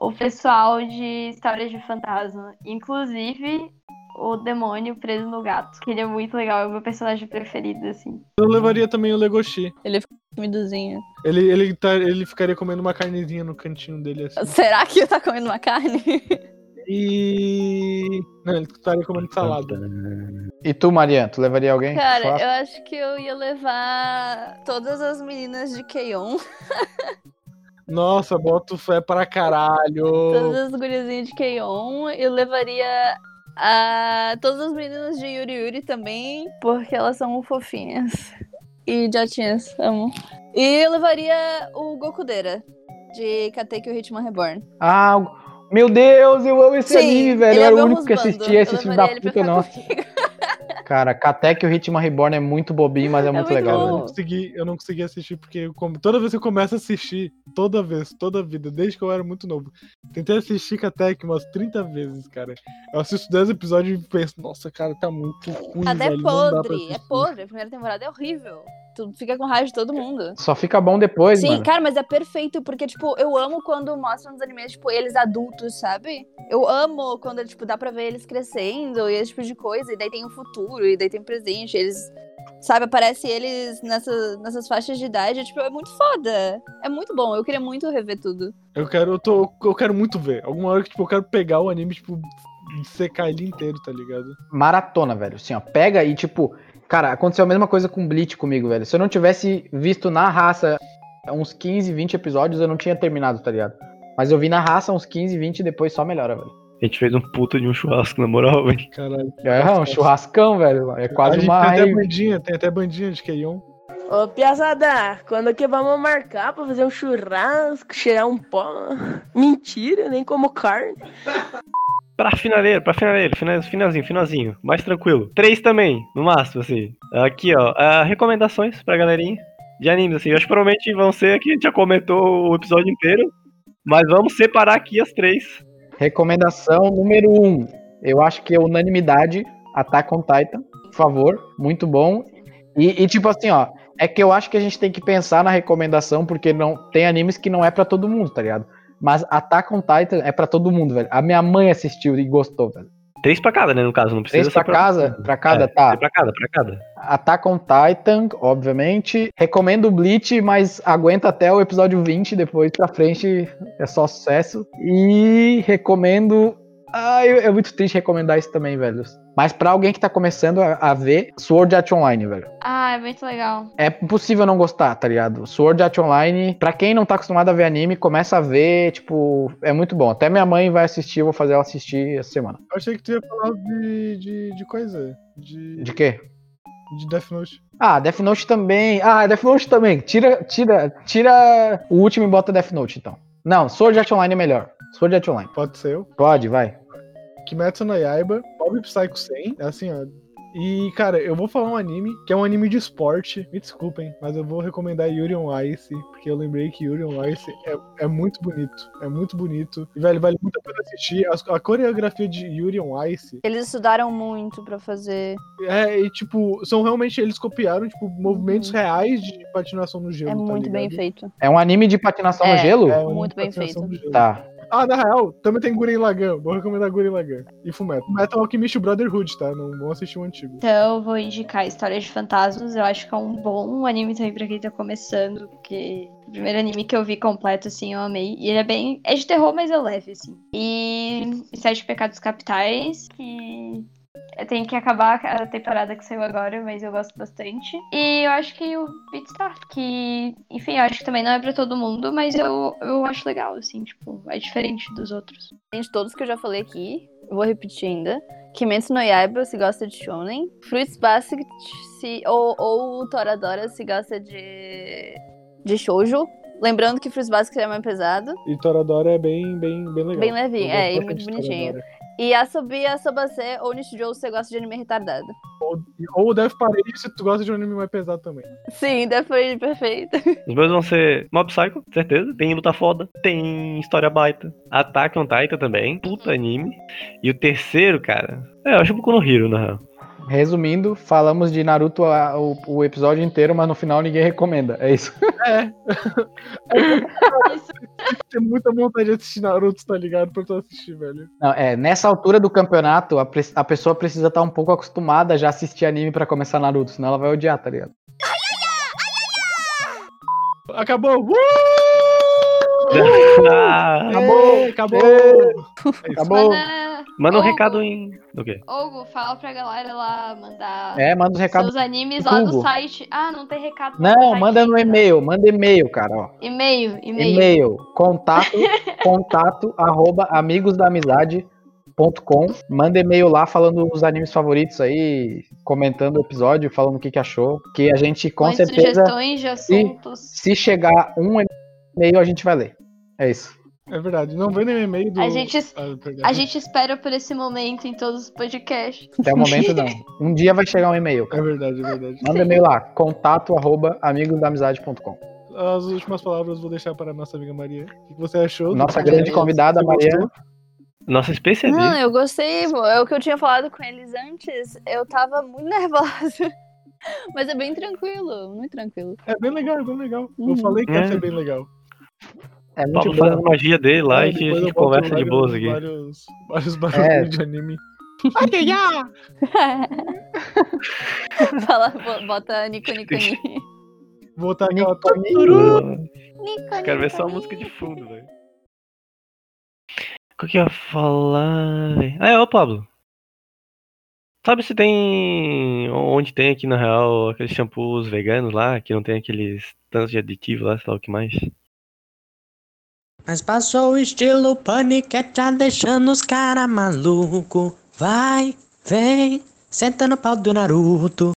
O pessoal de histórias de fantasma, inclusive o demônio preso no gato, que ele é muito legal, é o meu personagem preferido, assim. Eu levaria também o Legoshi. Comidozinha. Ele, ele, tá, ele ficaria comendo uma carnezinha no cantinho dele assim. Será que tá comendo uma carne? E. Não, ele estaria comendo salada. E tu, Mariana, tu levaria alguém? Cara, eu acho que eu ia levar todas as meninas de Keion. Nossa, boto fé pra caralho. Todas as guriazinhas de Keion. Eu levaria a... todas as meninas de Yuri Yuri também, porque elas são fofinhas. E jatinhas, amo. E eu levaria o Gokudera, de Kateki o Hitman Reborn. Ah, meu Deus, eu amo esse anime, velho. Eu é era o único que assistia esse filme da puta, nossa. Cara, Katek e o Hitman Reborn é muito bobinho, mas é muito muito legal, bom. Eu não consegui, eu não consegui assistir porque eu toda vez que eu começo a assistir, toda vez, toda a vida, desde que eu era muito novo, tentei assistir Katek umas 30 vezes, cara. Eu assisto 10 episódios e penso, nossa, cara, tá muito ruim, Até velho. pra podre, é assistir." podre. A primeira temporada é horrível. Tu fica com raiva de todo mundo. Só fica bom depois, Sim, mano. cara, mas é perfeito, porque, tipo, eu amo quando mostram nos animes, tipo, eles adultos, sabe? Eu amo quando, tipo, dá pra ver eles crescendo e esse tipo de coisa, e daí tem o futuro, e daí tem o presente, eles, sabe, aparece eles nessa, nessas faixas de idade, tipo, é muito foda. É muito bom, eu queria muito rever tudo. Eu quero, eu, tô, eu quero muito ver. Alguma hora que tipo, eu quero pegar o anime, tipo, secar ele inteiro, tá ligado? Maratona, velho. Assim, ó, pega e tipo. Cara, aconteceu a mesma coisa com Bleach comigo, velho. Se eu não tivesse visto na raça uns 15, 20 episódios, eu não tinha terminado, tá ligado? Mas eu vi na raça uns 15, 20 e depois só melhora, velho. A gente fez um puta de um churrasco, na moral, velho. Caralho. É um churrascão, velho. É quase uma tem até bandinha, tem até bandinha de Keion. Ô, Piazada, quando que vamos marcar pra fazer um churrasco, cheirar um pó? Mentira, nem como carne. Pra finaleiro, pra finaleiro, fina- finalzinho, finalzinho. Mais tranquilo. Três também, no máximo, assim. Aqui, ó. ah, recomendações pra galerinha de animes, assim. Eu acho que provavelmente vão ser aqui, a gente já comentou o episódio inteiro. Mas vamos separar aqui as três. Recomendação número 1. Um. Eu acho que é unanimidade. Attack on Titan. Por favor. Muito bom. E, e, tipo assim, ó. É que eu acho que a gente tem que pensar na recomendação, porque não tem animes que não é pra todo mundo, tá ligado? Mas Attack on Titan é pra todo mundo, velho. A minha mãe assistiu e gostou, velho. Três pra cada, né, no caso. Não precisa Três pra ser casa, pra cada, É, tá. Três pra cada, pra cada. Attack on Titan, obviamente. Recomendo o Bleach, mas aguenta até o episódio 20, depois pra frente é só sucesso. E recomendo. Ah, eu- é muito triste recomendar isso também, velho. Mas pra alguém que tá começando a, a ver, Sword Art Online, velho. Ah, é muito legal. É impossível não gostar, tá ligado? Sword Art Online, pra quem não tá acostumado a ver anime, começa a ver, tipo, é muito bom. Até minha mãe vai assistir, eu vou fazer ela assistir essa semana. Eu achei que tu ia falar de, de, de coisa. De, De quê? de Death Note. Ah, Death Note também. Ah, Death Note também. Tira, tira, tira o último e bota Death Note, então. Não, Sword Art Online é melhor. Sword Art Online. Pode ser eu. Pode, vai. Kimetsu no Yaiba, Mob Psycho 100, é assim, ó. E, cara, eu vou falar um anime, que é um anime de esporte. Me desculpem, mas eu vou recomendar Yuri on Ice, porque eu lembrei que Yuri on Ice é, é muito bonito. É muito bonito. E, velho, vale muito a pena assistir. As- A, coreografia de Yuri on Ice Eles estudaram muito pra fazer. é, e, tipo, são realmente, eles copiaram, tipo, movimentos reais de patinação no gelo, é tá muito bem feito. É um anime de patinação no É. gelo? É, um Muito bem feito. no. Tá. Ah, na real, também tem Gurren Lagann. Vou recomendar Gurren Lagann. E Fullmetal. Metal Alchemist Brotherhood, tá? Não vão assistir o antigo. Então eu vou indicar História de Fantasmas. Eu acho que é um bom anime também pra quem tá começando, porque o primeiro anime que eu vi completo, assim, eu amei. E ele é bem. É de terror, mas é leve, assim. E Sete Pecados Capitais, que. Tem que acabar a temporada que saiu agora, mas eu gosto bastante. E eu acho que o Beatstar, que, enfim, eu acho que também não é pra todo mundo, mas eu, eu acho legal, assim, tipo, é diferente dos outros. Gente, todos que eu já falei aqui, eu vou repetir ainda. Kimetsu no Yaiba se gosta de shonen. Fruits Basket se, ou, ou Toradora se gosta de, de shoujo. Lembrando que Fruits Basket é mais pesado. E Toradora é bem, bem, bem legal. Bem levinho, é, e muito de bonitinho. Toradora. E Asobi Asobase ou Nishijou se gosta de anime retardado. Ou, ou o Death Parade se tu gosta de um anime mais pesado também. Sim, foi perfeito. Os meus vão ser Mob Psycho, certeza. Tem luta foda, tem história baita. Attack on Titan também, puta anime. E o terceiro, cara, é, eu acho Boku no Hero, na real. Resumindo, falamos de Naruto a- o, o episódio inteiro, mas no final ninguém recomenda. É isso. É. Tem muita vontade de assistir Naruto, tá ligado? Pra tu assistir, velho. Não, é, nessa altura do campeonato, a, a pessoa precisa estar um pouco acostumada a já assistir anime pra começar Naruto, senão ela vai odiar, tá ligado? Acabou! Uh! Ah, Acabou! Acabou! É. Acabou. Manda... um Hugo, recado em. Do quê? Hugo, fala pra galera lá mandar É, manda os recados. seus animes lá no Google. site. Ah, não tem recado. Não, site manda no e-mail, manda e-mail, cara, ó. E-mail, e-mail. E-mail, contato, contato, arroba amigosdaamizade.com. Manda e-mail lá falando os animes favoritos aí, comentando o episódio, falando o que, que achou. Que a gente, com certeza, sugestões de assuntos. se chegar um e-mail, a gente vai ler. É isso. É verdade. Não vem no e-mail do. A gente, Ah, a gente espera por esse momento em todos os podcasts. Até o momento, não. Um dia vai chegar um e-mail, É verdade, é verdade. Manda e-mail lá, contato, arroba amigosdaamizade.com. As últimas palavras eu vou deixar para a nossa amiga Maria. O que você achou? Nossa grande convidada, Maria. Nossa especialista. Não, eu gostei. É o que eu tinha falado com eles antes. Eu tava muito nervosa. Mas é bem tranquilo, muito tranquilo. É bem legal, é bem legal. Eu Uhum. falei que ia É. ser bem legal. É muito Paulo faz a magia dele lá é, e que a gente conversa vários, de boas aqui. Vários, vários é. barulhos é. de anime. Fala, bota Nico Nico Nico. Botar nico Nico Quero ver só a música de fundo, velho. O que eu ia falar. Ah, é, ô Pablo. Sabe se tem. Onde tem aqui na real aqueles shampoos veganos lá, que não tem aqueles tantos de aditivo lá, sei lá o que mais? Mas passou o estilo paniqueta, é tá deixando os cara maluco. Vai, vem, senta no pau do Naruto.